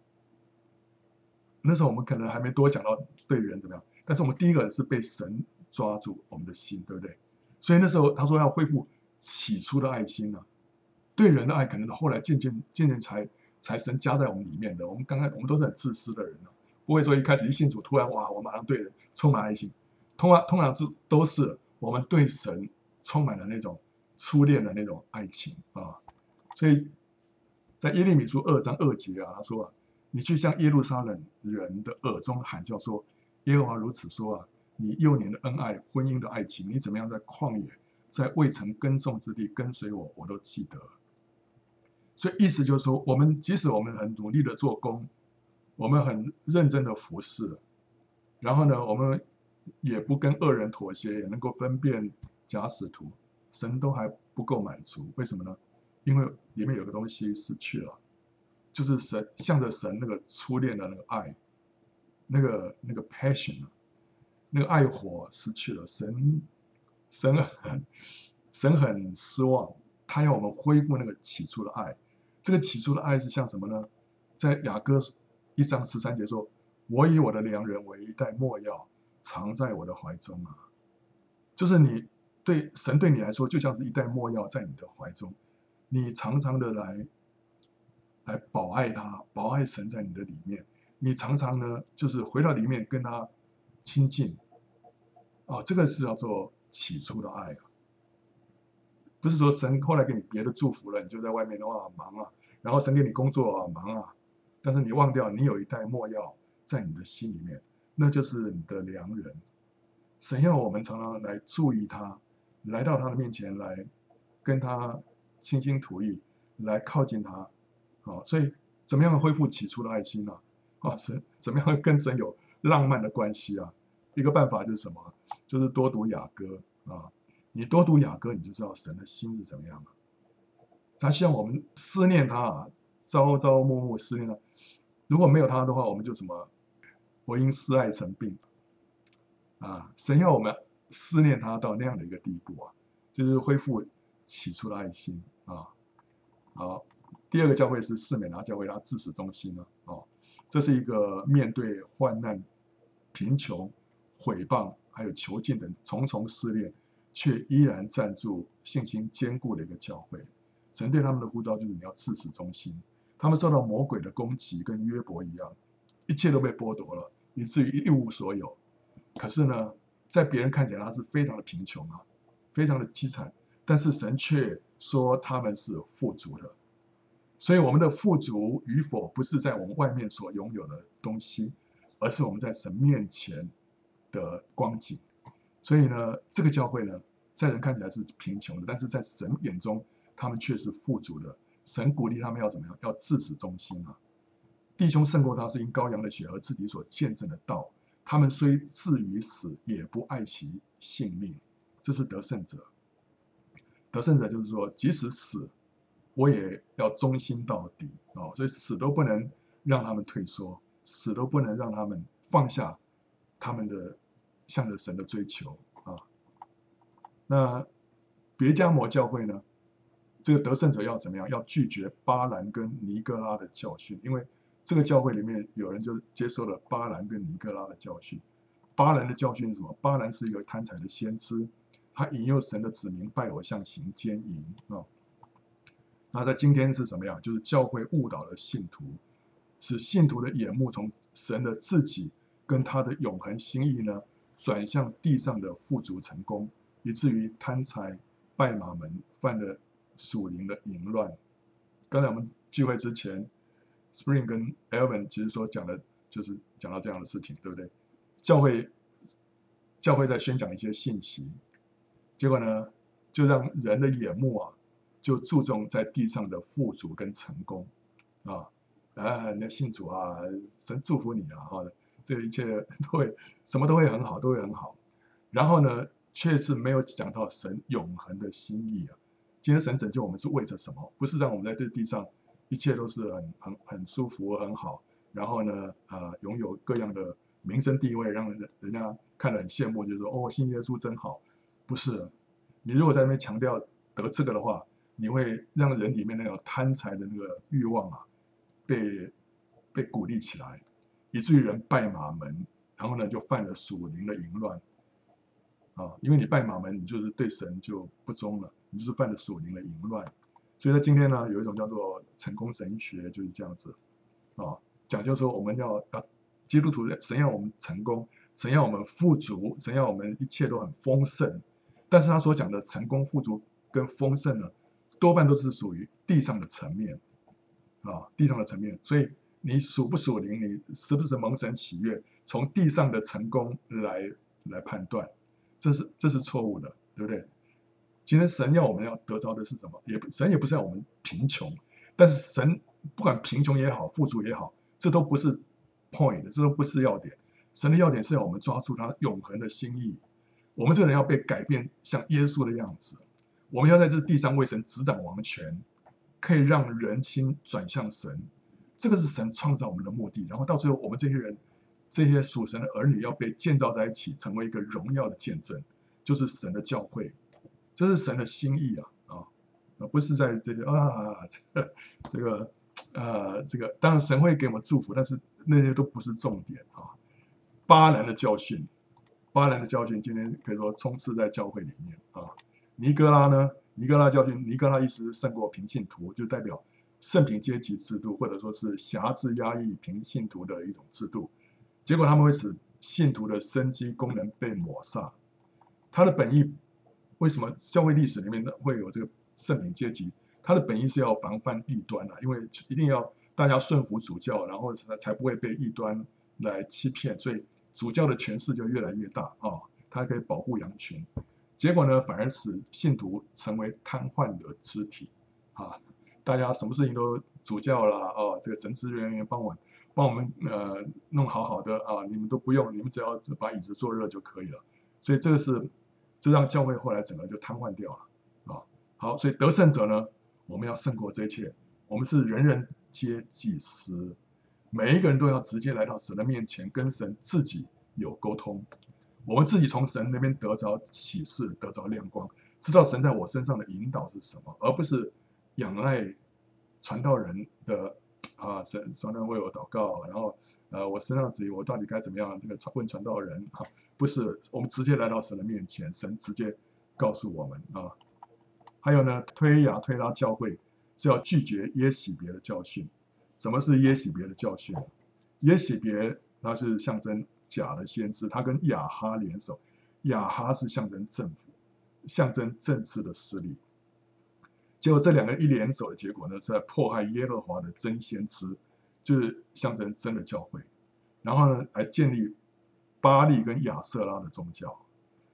那时候我们可能还没多讲到对人怎么样，但是我们第一个是被神抓住我们的心，对不对？所以那时候他说要恢复起初的爱心啊，对人的爱可能后来渐渐渐渐才才神加在我们里面的。我们刚开我们都是很自私的人啊，不会说一开始一信主，突然哇，我马上对人充满爱心。通常通常是都是我们对神充满了那种初恋的那种爱情啊，所以在耶利米书二章二节啊，他说啊，你去向耶路撒冷人的耳中喊叫说，耶和华如此说啊，你幼年的恩爱，婚姻的爱情，你怎么样在旷野，在未曾耕种之地跟随我，我都记得。所以意思就是说，我们即使我们很努力的做工，我们很认真的服侍，然后呢，我们。也不跟恶人妥协，也能够分辨假使徒，神都还不够满足，为什么呢？因为里面有个东西失去了，就是神向着神那个初恋的那个爱，那个那个 passion，啊那个爱火失去了，神神很神很失望，他要我们恢复那个起初的爱，这个起初的爱是像什么呢？在雅歌一章十三节说：“我以我的良人为一袋没药。”藏在我的怀中啊，就是你对神对你来说，就像是一袋没药在你的怀中，你常常的来来保爱他，保爱神在你的里面，你常常呢就是回到里面跟他亲近，啊，这个是叫做起初的爱啊，不是说神后来给你别的祝福了，你就在外面的话忙啊，然后神给你工作啊忙啊，但是你忘掉你有一袋墨药在你的心里面。那就是你的良人，神要我们常常来注意他，来到他的面前来跟他倾心吐意，来靠近他，啊，所以怎么样恢复起初的爱心呢？啊，神怎么样跟神有浪漫的关系啊？一个办法就是什么？就是多读雅歌啊，你多读雅歌，你就知道神的心是怎么样的。他希望我们思念他啊，朝朝暮暮思念他。如果没有他的话，我们就什么？我因思爱成病，啊！神要我们思念他到那样的一个地步啊，就是恢复起初的爱心啊。好，第二个教会是士美拿教会，它自始中心了哦。这是一个面对患难、贫穷、毁谤还有囚禁等重重试炼，却依然站住信心坚固的一个教会。神对他们的呼召就是你要自始中心。他们受到魔鬼的攻击，跟约伯一样。一切都被剥夺了，以至于一无所有。可是呢，在别人看起来，他是非常的贫穷啊，非常的凄惨。但是神却说他们是富足的。所以我们的富足与否，不是在我们外面所拥有的东西，而是我们在神面前的光景。所以呢，这个教会呢，在人看起来是贫穷的，但是在神眼中，他们却是富足的。神鼓励他们要怎么样？要至死忠心啊！弟兄胜过他，是因羔羊的血和自己所见证的道。他们虽至于死，也不爱惜性命。这是得胜者。得胜者就是说，即使死，我也要忠心到底啊！所以死都不能让他们退缩，死都不能让他们放下他们的向着神的追求啊！那别加摩教会呢？这个得胜者要怎么样？要拒绝巴兰跟尼哥拉的教训，因为这个教会里面有人就接受了巴兰跟尼哥拉的教训。巴兰的教训是什么？巴兰是一个贪财的先知，他引诱神的子民拜偶像、行奸淫啊。那在今天是什么样？就是教会误导了信徒，使信徒的眼目从神的自己跟他的永恒心意呢，转向地上的富足成功，以至于贪财、拜玛门，犯了。属灵的淫乱。刚才我们聚会之前，Spring 跟 Elvin 其实说讲的，就是讲到这样的事情，对不对？教会教会在宣讲一些信息，结果呢，就让人的眼目啊，就注重在地上的富足跟成功啊，啊，那信主啊，神祝福你啊，哈，这一切都会什么都会很好，都会很好。然后呢，却是没有讲到神永恒的心意啊。今天神拯救我们是为着什么？不是让我们在这地上一切都是很很很舒服很好，然后呢，呃，拥有各样的名声地位，让人人家看了很羡慕，就是说哦，信耶稣真好。不是，你如果在那边强调得这个的话，你会让人里面那种贪财的那个欲望啊，被被鼓励起来，以至于人拜马门，然后呢就犯了属灵的淫乱啊，因为你拜马门，你就是对神就不忠了。你就是犯了属灵的淫乱，所以在今天呢，有一种叫做成功神学，就是这样子啊，讲究说我们要啊，基督徒神要我们成功，神要我们富足，神要我们一切都很丰盛。但是他所讲的成功、富足跟丰盛呢，多半都是属于地上的层面啊，地上的层面。所以你属不属灵，你是不是蒙神喜悦，从地上的成功来来判断，这是这是错误的，对不对？今天神要我们要得着的是什么？也神也不是要我们贫穷，但是神不管贫穷也好，富足也好，这都不是 point，这都不是要点。神的要点是要我们抓住他永恒的心意。我们这个人要被改变，像耶稣的样子。我们要在这地上为神执掌王权，可以让人心转向神。这个是神创造我们的目的。然后到最后，我们这些人，这些属神的儿女要被建造在一起，成为一个荣耀的见证，就是神的教会。这是神的心意啊啊，不是在这个啊，这个这个呃，这个当然神会给我们祝福，但是那些都不是重点啊。巴兰的教训，巴兰的教训，今天可以说充斥在教会里面啊。尼哥拉呢？尼哥拉教训，尼哥拉意思是胜过平信徒，就代表圣品阶级制度，或者说是辖制压抑平信徒的一种制度。结果他们会使信徒的生机功能被抹杀，他的本意。为什么教会历史里面会有这个圣品阶级？他的本意是要防范异端啊，因为一定要大家顺服主教，然后才才不会被异端来欺骗，所以主教的权势就越来越大啊，它可以保护羊群。结果呢，反而使信徒成为瘫痪的肢体啊！大家什么事情都主教啦，哦，这个神职人员帮我帮我们呃弄好好的啊，你们都不用，你们只要把椅子坐热就可以了。所以这个是。这让教会后来整个就瘫痪掉了啊！好，所以得胜者呢，我们要胜过这一切。我们是人人皆祭司，每一个人都要直接来到神的面前，跟神自己有沟通。我们自己从神那边得着启示，得着亮光，知道神在我身上的引导是什么，而不是仰赖传道人的啊，神传道为我祷告，然后呃，我身上自己我到底该怎么样？这个问传道人啊。不是，我们直接来到神的面前，神直接告诉我们啊。还有呢，推雅推拉教会是要拒绝耶洗别的教训。什么是耶洗别的教训？耶洗别它是象征假的先知，他跟亚哈联手，亚哈是象征政府，象征政治的势力。结果这两个一联手的结果呢，是在迫害耶和华的真先知，就是象征真的教会，然后呢，来建立巴力跟亚舍拉的宗教，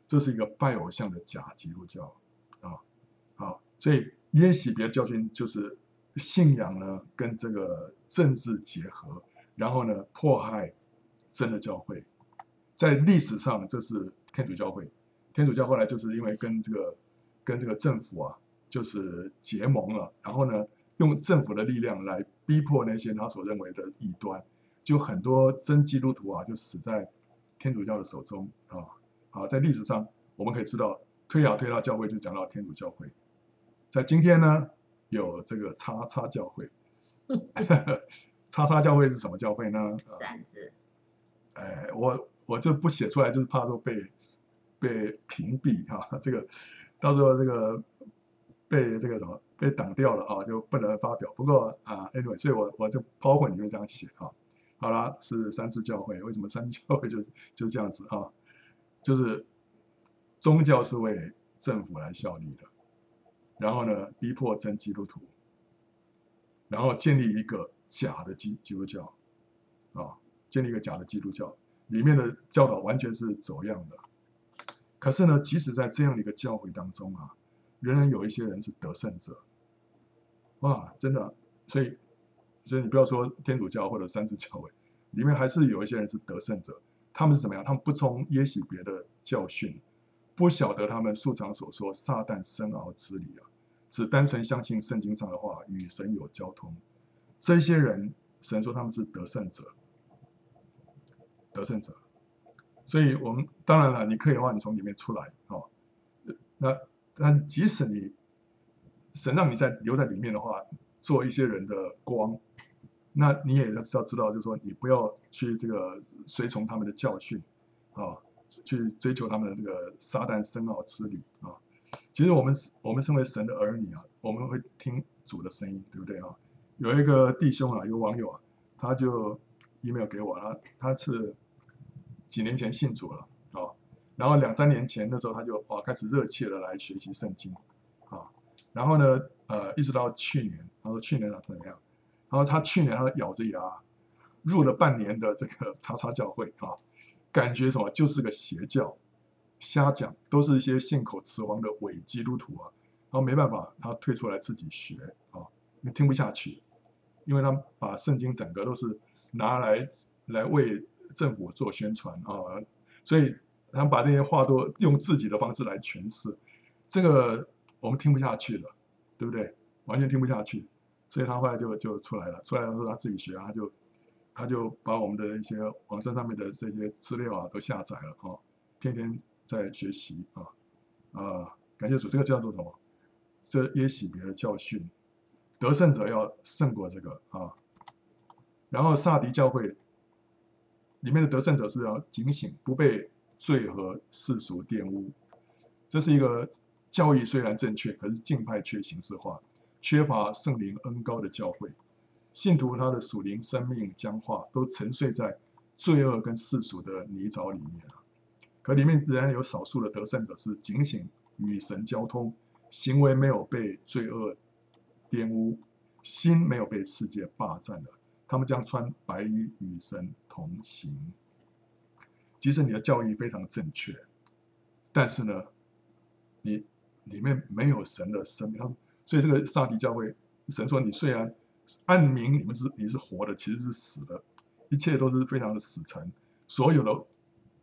这是一个拜偶像的假基督教啊。好，所以耶洗别的教训就是信仰呢跟这个政治结合，然后呢迫害真的教会。在历史上，这是天主教会，天主教后来就是因为跟这个跟这个政府啊。就是结盟了，然后呢，用政府的力量来逼迫那些他所认为的异端，就很多真基督徒啊，就死在天主教的手中啊。好，在历史上我们可以知道，推雅推拉教会就讲到天主教会，在今天呢，有这个叉叉教会，叉叉教会是什么教会呢？三字。哎，我我就不写出来，就是怕说被被屏蔽哈。这个到时候这个。被这个什么被挡掉了啊，就不能发表。不过啊，anyway，所以我我就 PowerPoint 里面这样写啊。好了，是三字教会。为什么三自教会就是就是这样子啊？就是宗教是为政府来效力的，然后呢，逼迫真基督徒，然后建立一个假的基基督教啊，建立一个假的基督教，里面的教导完全是走样的。可是呢，即使在这样的一个教会当中啊。仍然有一些人是得胜者，哇，真的，所以，所以你不要说天主教或者三自教会，里面还是有一些人是得胜者。他们是怎么样？他们不从耶洗别的教训，不晓得他们素常所说撒旦深奥之理啊，只单纯相信圣经上的话，与神有交通。这些人，神说他们是得胜者，得胜者。所以我们当然了，你可以的话，你从里面出来哦，那。但即使你神让你在留在里面的话，做一些人的光，那你也是要知道，就是说你不要去这个随从他们的教训啊，去追求他们的这个撒旦深奥之旅啊。其实我们我们身为神的儿女啊，我们会听主的声音，对不对啊？有一个弟兄啊，一个网友啊，他就 email 给我了，他是几年前信主了啊。然后两三年前的时候，他就哇开始热切的来学习圣经，啊，然后呢，呃，一直到去年，他说去年他怎么样？然后他去年他咬着牙入了半年的这个 叉叉教会啊，感觉什么就是个邪教，瞎讲，都是一些信口雌黄的伪基督徒啊，然后没办法，他退出来自己学啊，因为听不下去，因为他把圣经整个都是拿来来为政府做宣传啊，所以。他把这些话都用自己的方式来诠释，这个我们听不下去了，对不对？完全听不下去，所以他后来就就出来了。出来的时候他自己学，他就他就把我们的一些网站上面的这些资料啊都下载了啊，天天在学习啊啊！感谢主，这个叫做什么？这耶洗别的教训，得胜者要胜过这个啊。然后撒迪教会里面的得胜者是要警醒，不被。罪和世俗玷污，这是一个教义虽然正确，可是敬拜却形式化，缺乏圣灵恩膏的教会。信徒他的属灵生命僵化，都沉睡在罪恶跟世俗的泥沼里面。可里面仍然有少数的得胜者是警醒与神交通，行为没有被罪恶玷污，心没有被世界霸占的，他们将穿白衣与神同行。即使你的教义非常正确，但是呢，你里面没有神的生命，所以这个撒狄教会，神说你虽然暗明你们是你是活的，其实是死的，一切都是非常的死沉，所有的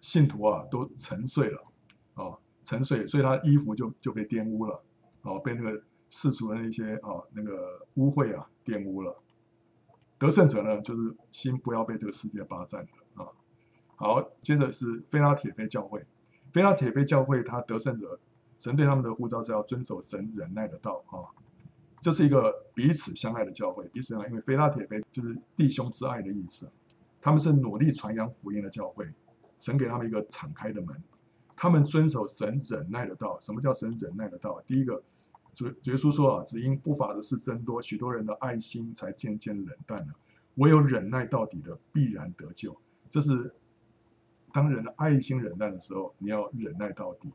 信徒啊都沉睡了，啊沉睡，所以他衣服就就被玷污了，啊被那个世俗的那些啊那个污秽啊玷污了，得胜者呢就是心不要被这个世界霸占的啊。好，接着是菲拉铁非教会。菲拉铁非教会，他得胜者，神对他们的呼召是要遵守神忍耐的道啊。这是一个彼此相爱的教会，彼此相爱，因为菲拉铁非就是弟兄之爱的意思。他们是努力传扬福音的教会，神给他们一个敞开的门。他们遵守神忍耐的道。什么叫神忍耐的道？第一个，主耶稣说啊，只因不法的事增多，许多人的爱心才渐渐冷淡了。唯有忍耐到底的，必然得救。这是。当人的爱心忍耐的时候，你要忍耐到底。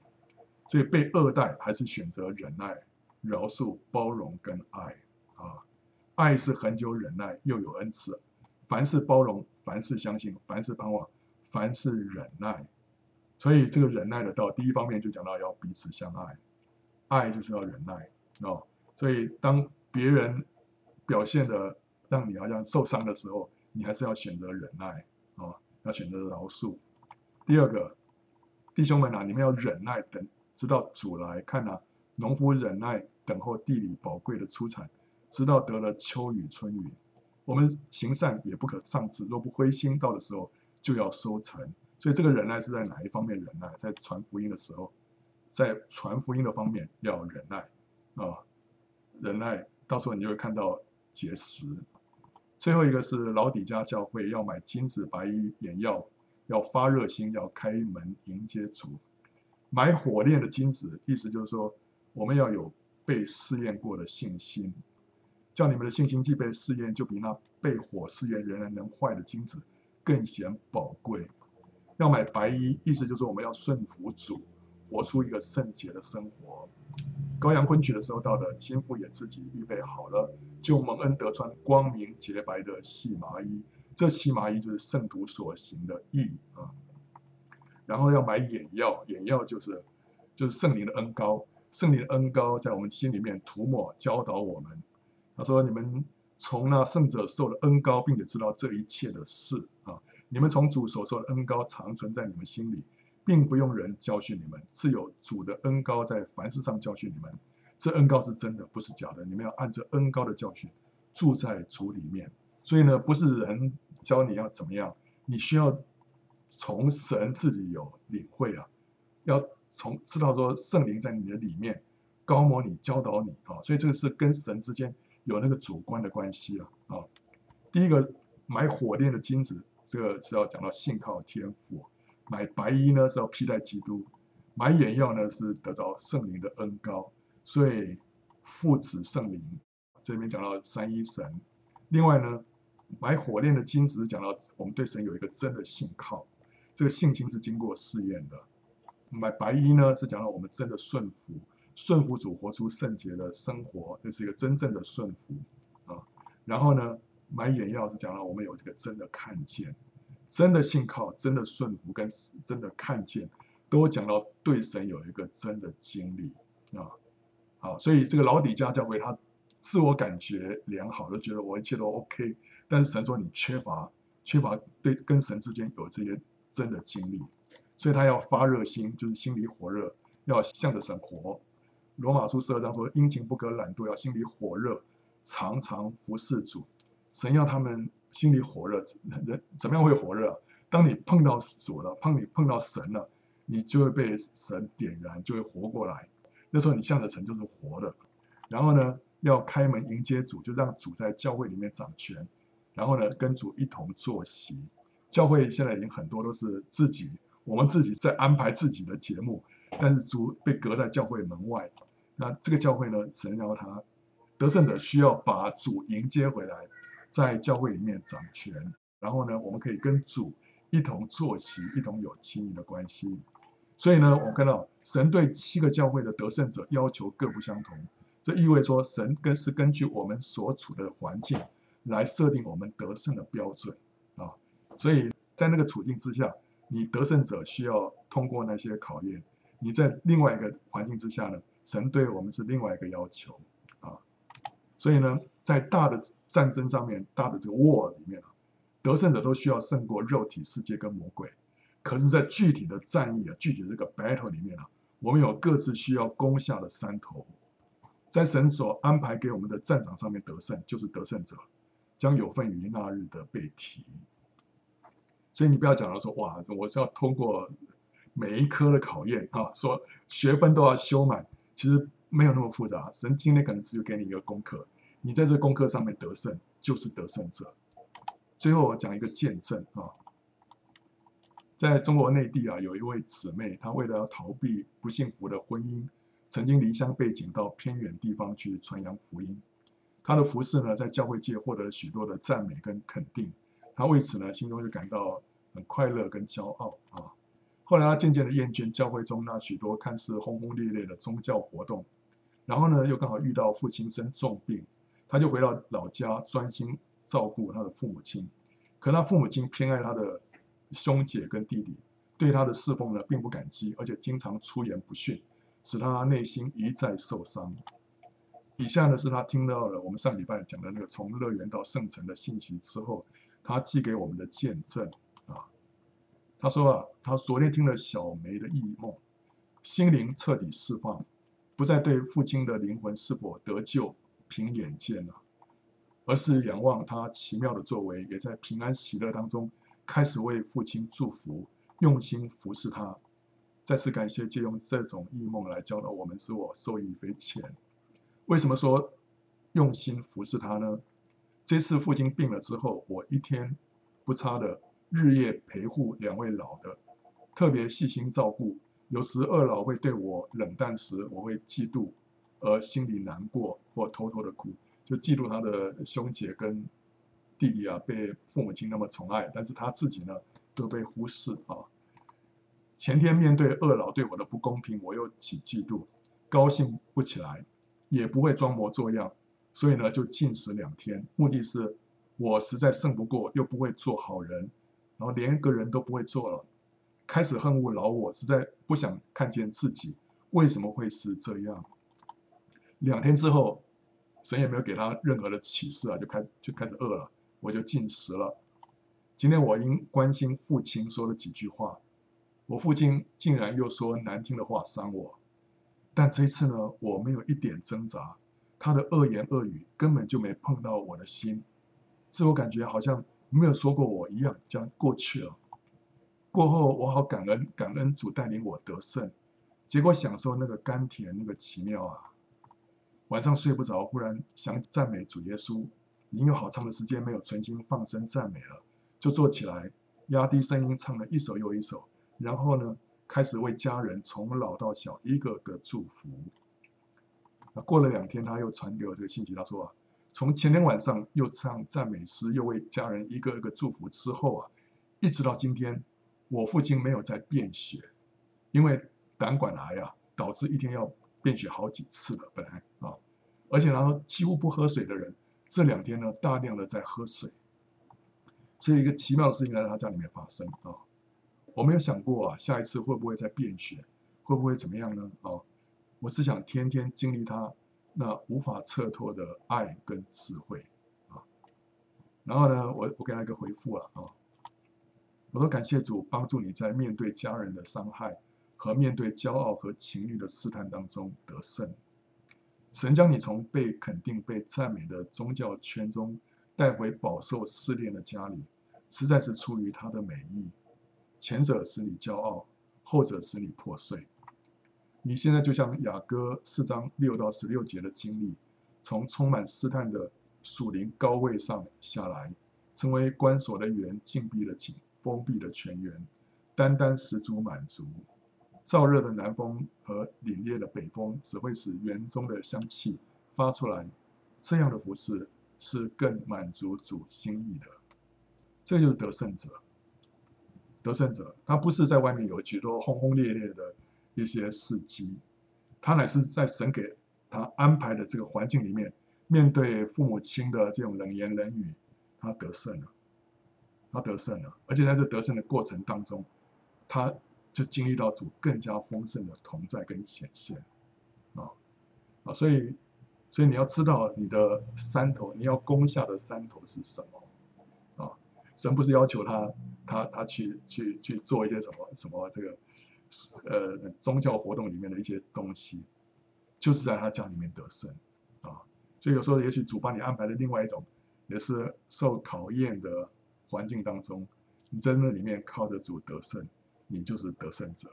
所以被恶待还是选择忍耐、饶恕、包容跟爱啊。爱是恒久忍耐，又有恩慈。凡事包容，凡事相信，凡事盼望，凡事忍耐。所以这个忍耐的道，第一方面就讲到要彼此相爱，爱就是要忍耐哦。所以当别人表现的让你好像受伤的时候，你还是要选择忍耐啊，要选择饶恕。第二个，弟兄们啊，你们要忍耐，等直到主来看啊。农夫忍耐等候地里宝贵的出产，直到得了秋雨春雨。我们行善也不可丧志，若不灰心，到的时候就要收成。所以这个忍耐是在哪一方面忍耐？在传福音的时候，在传福音的方面要忍耐啊，忍耐，到时候你就会看到结实。最后一个是老底嘉教会要买金子、白衣、眼药，要发热心，要开门迎接主。买火炼的金子，意思就是说我们要有被试验过的信心。叫你们的信心既被试验，就比那被火试验仍然能坏的金子更显宝贵。要买白衣，意思就是我们要顺服主，活出一个圣洁的生活。羔羊婚娶的时候到了，新妇也自己预备好了，就蒙恩得穿光明洁白的细麻衣。这细麻衣就是圣徒所行的义啊。然后要买眼药，眼药就是就是圣灵的恩膏，圣灵的恩高在我们心里面涂抹教导我们。他说：“你们从那圣者受了恩高，并且知道这一切的事啊。你们从主所受的恩高常存在你们心里，并不用人教训你们，是有主的恩高在凡事上教训你们。这恩高是真的，不是假的。你们要按着恩高的教训住在主里面。所以呢，不是人教你要怎么样，你需要从神自己有领会啊，要从知道说圣灵在你的里面高摩你、教导你啊。所以这个是跟神之间。”有那个主观的关系啊，啊，第一个买火炼的金子，这个是要讲到信靠天父；买白衣呢是要披戴基督；买眼药呢是得到圣灵的恩膏。所以父子圣灵这边讲到三一神。另外呢，买火炼的金子讲到我们对神有一个真的信靠，这个信心是经过试验的。买白衣呢是讲到我们真的顺服。顺服主，活出圣洁的生活，这是一个真正的顺服啊。然后呢，买眼药是讲到我们有这个真的看见，真的信靠，真的顺服，跟真的看见，都讲到对神有一个真的经历啊。好，所以这个老底嘉教会他自我感觉良好，都觉得我一切都 OK，但是神说你缺乏，缺乏对跟神之间有这些真的经历，所以他要发热心，就是心里火热，要向着神活。罗马书十二章说：“殷勤不可懒惰，要心里火热，常常服侍主。”神要他们心里火热，人怎么样会火热？当你碰到主了，碰你碰到神了，你就会被神点燃，就会活过来。那时候你向着神就是活的。然后呢，要开门迎接主，就让主在教会里面掌权。然后呢，跟主一同坐席。教会现在已经很多都是自己，我们自己在安排自己的节目，但是主被隔在教会门外。那这个教会呢，神要他得胜者需要把主迎接回来，在教会里面掌权，然后呢，我们可以跟主一同坐席，一同有亲密的关系。所以呢，我们看到神对七个教会的得胜者要求各不相同，这意味着说神跟是根据我们所处的环境来设定我们得胜的标准啊。所以在那个处境之下，你得胜者需要通过那些考验；你在另外一个环境之下呢，神对我们是另外一个要求啊，所以呢，在大的战争上面，大的这个 war 里面啊，得胜者都需要胜过肉体世界跟魔鬼。可是，在具体的战役啊，具体的这个 battle 里面啊，我们有各自需要攻下的山头。在神所安排给我们的战场上面得胜，就是得胜者将有份于那日的被提。所以你不要讲到说哇，我是要通过每一科的考验啊，说学分都要修满。其实没有那么复杂，神今天可能只有给你一个功课，你在这功课上面得胜，就是得胜者。最后我讲一个见证啊，在中国内地啊，有一位姊妹，她为了要逃避不幸福的婚姻，曾经离乡背井到偏远地方去传扬福音。她的服事呢，在教会界获得许多的赞美跟肯定，他为此呢，心中就感到很快乐跟骄傲啊。后来他渐渐的厌倦教会中那许多看似轰轰烈烈的宗教活动，然后呢，又刚好遇到父亲生重病，他就回到老家专心照顾他的父母亲。可他父母亲偏爱他的兄姐跟弟弟，对他的侍奉呢并不感激，而且经常出言不逊，使他内心一再受伤。以下呢是他听到了我们上礼拜讲的那个从乐园到圣城的信息之后，他寄给我们的见证啊。他说啊，他昨天听了小梅的异梦，心灵彻底释放，不再对父亲的灵魂是否得救凭眼见了，而是仰望他奇妙的作为，也在平安喜乐当中开始为父亲祝福，用心服侍他。再次感谢借用这种异梦来教导我们，使我受益匪浅。为什么说用心服侍他呢？这次父亲病了之后，我一天不差的。日夜陪护两位老的，特别细心照顾。有时二老会对我冷淡时，我会嫉妒，而心里难过或偷偷的哭，就嫉妒他的兄姐跟弟弟啊，被父母亲那么宠爱，但是他自己呢，都被忽视啊。前天面对二老对我的不公平，我又起嫉妒，高兴不起来，也不会装模作样，所以呢，就禁食两天，目的是我实在胜不过，又不会做好人。然后连个人都不会做了，开始恨恶老我，实在不想看见自己为什么会是这样。两天之后，神也没有给他任何的启示啊，就开始就开始饿了，我就禁食了。今天我因关心父亲说了几句话，我父亲竟然又说难听的话伤我，但这一次呢，我没有一点挣扎，他的恶言恶语根本就没碰到我的心，自我感觉好像。没有说过我一样，这样过去了。过后我好感恩，感恩主带领我得胜，结果享受那个甘甜，那个奇妙啊！晚上睡不着，忽然想赞美主耶稣，已经有好长的时间没有存心放声赞美了，就坐起来，压低声音唱了一首又一首，然后呢，开始为家人从老到小一个个祝福。过了两天，他又传给我这个信息，他说啊。从前天晚上又唱赞美诗，又为家人一个一个祝福之后啊，一直到今天，我父亲没有再便血，因为胆管癌啊，导致一天要便血好几次了，本来啊，而且他几乎不喝水的人，这两天呢大量的在喝水，所以一个奇妙的事情在他家里面发生啊，我没有想过啊，下一次会不会再便血，会不会怎么样呢？啊，我只想天天经历他。那无法测脱的爱跟智慧啊，然后呢，我我给他一个回复了啊，我说感谢主帮助你在面对家人的伤害和面对骄傲和情欲的试探当中得胜，神将你从被肯定、被赞美的宗教圈中带回饱受试炼的家里，实在是出于他的美意，前者使你骄傲，后者使你破碎。你现在就像雅歌四章六到十六节的经历，从充满试探的属灵高位上下来，成为关锁的园、禁闭的井、封闭的泉源，单单十足满足。燥热的南风和凛冽的北风只会使园中的香气发出来，这样的服事是更满足主心意的。这就是得胜者。得胜者，他不是在外面有许多轰轰烈烈的。一些事迹，他乃是在神给他安排的这个环境里面，面对父母亲的这种冷言冷语，他得胜了，他得胜了，而且在这得胜的过程当中，他就经历到主更加丰盛的同在跟显现，啊啊，所以所以你要知道你的山头，你要攻下的山头是什么啊？神不是要求他他他去去去做一些什么什么这个。呃，宗教活动里面的一些东西，就是在他家里面得胜啊。所以有时候，也许主帮你安排的另外一种，也是受考验的环境当中，你在那里面靠着主得胜，你就是得胜者。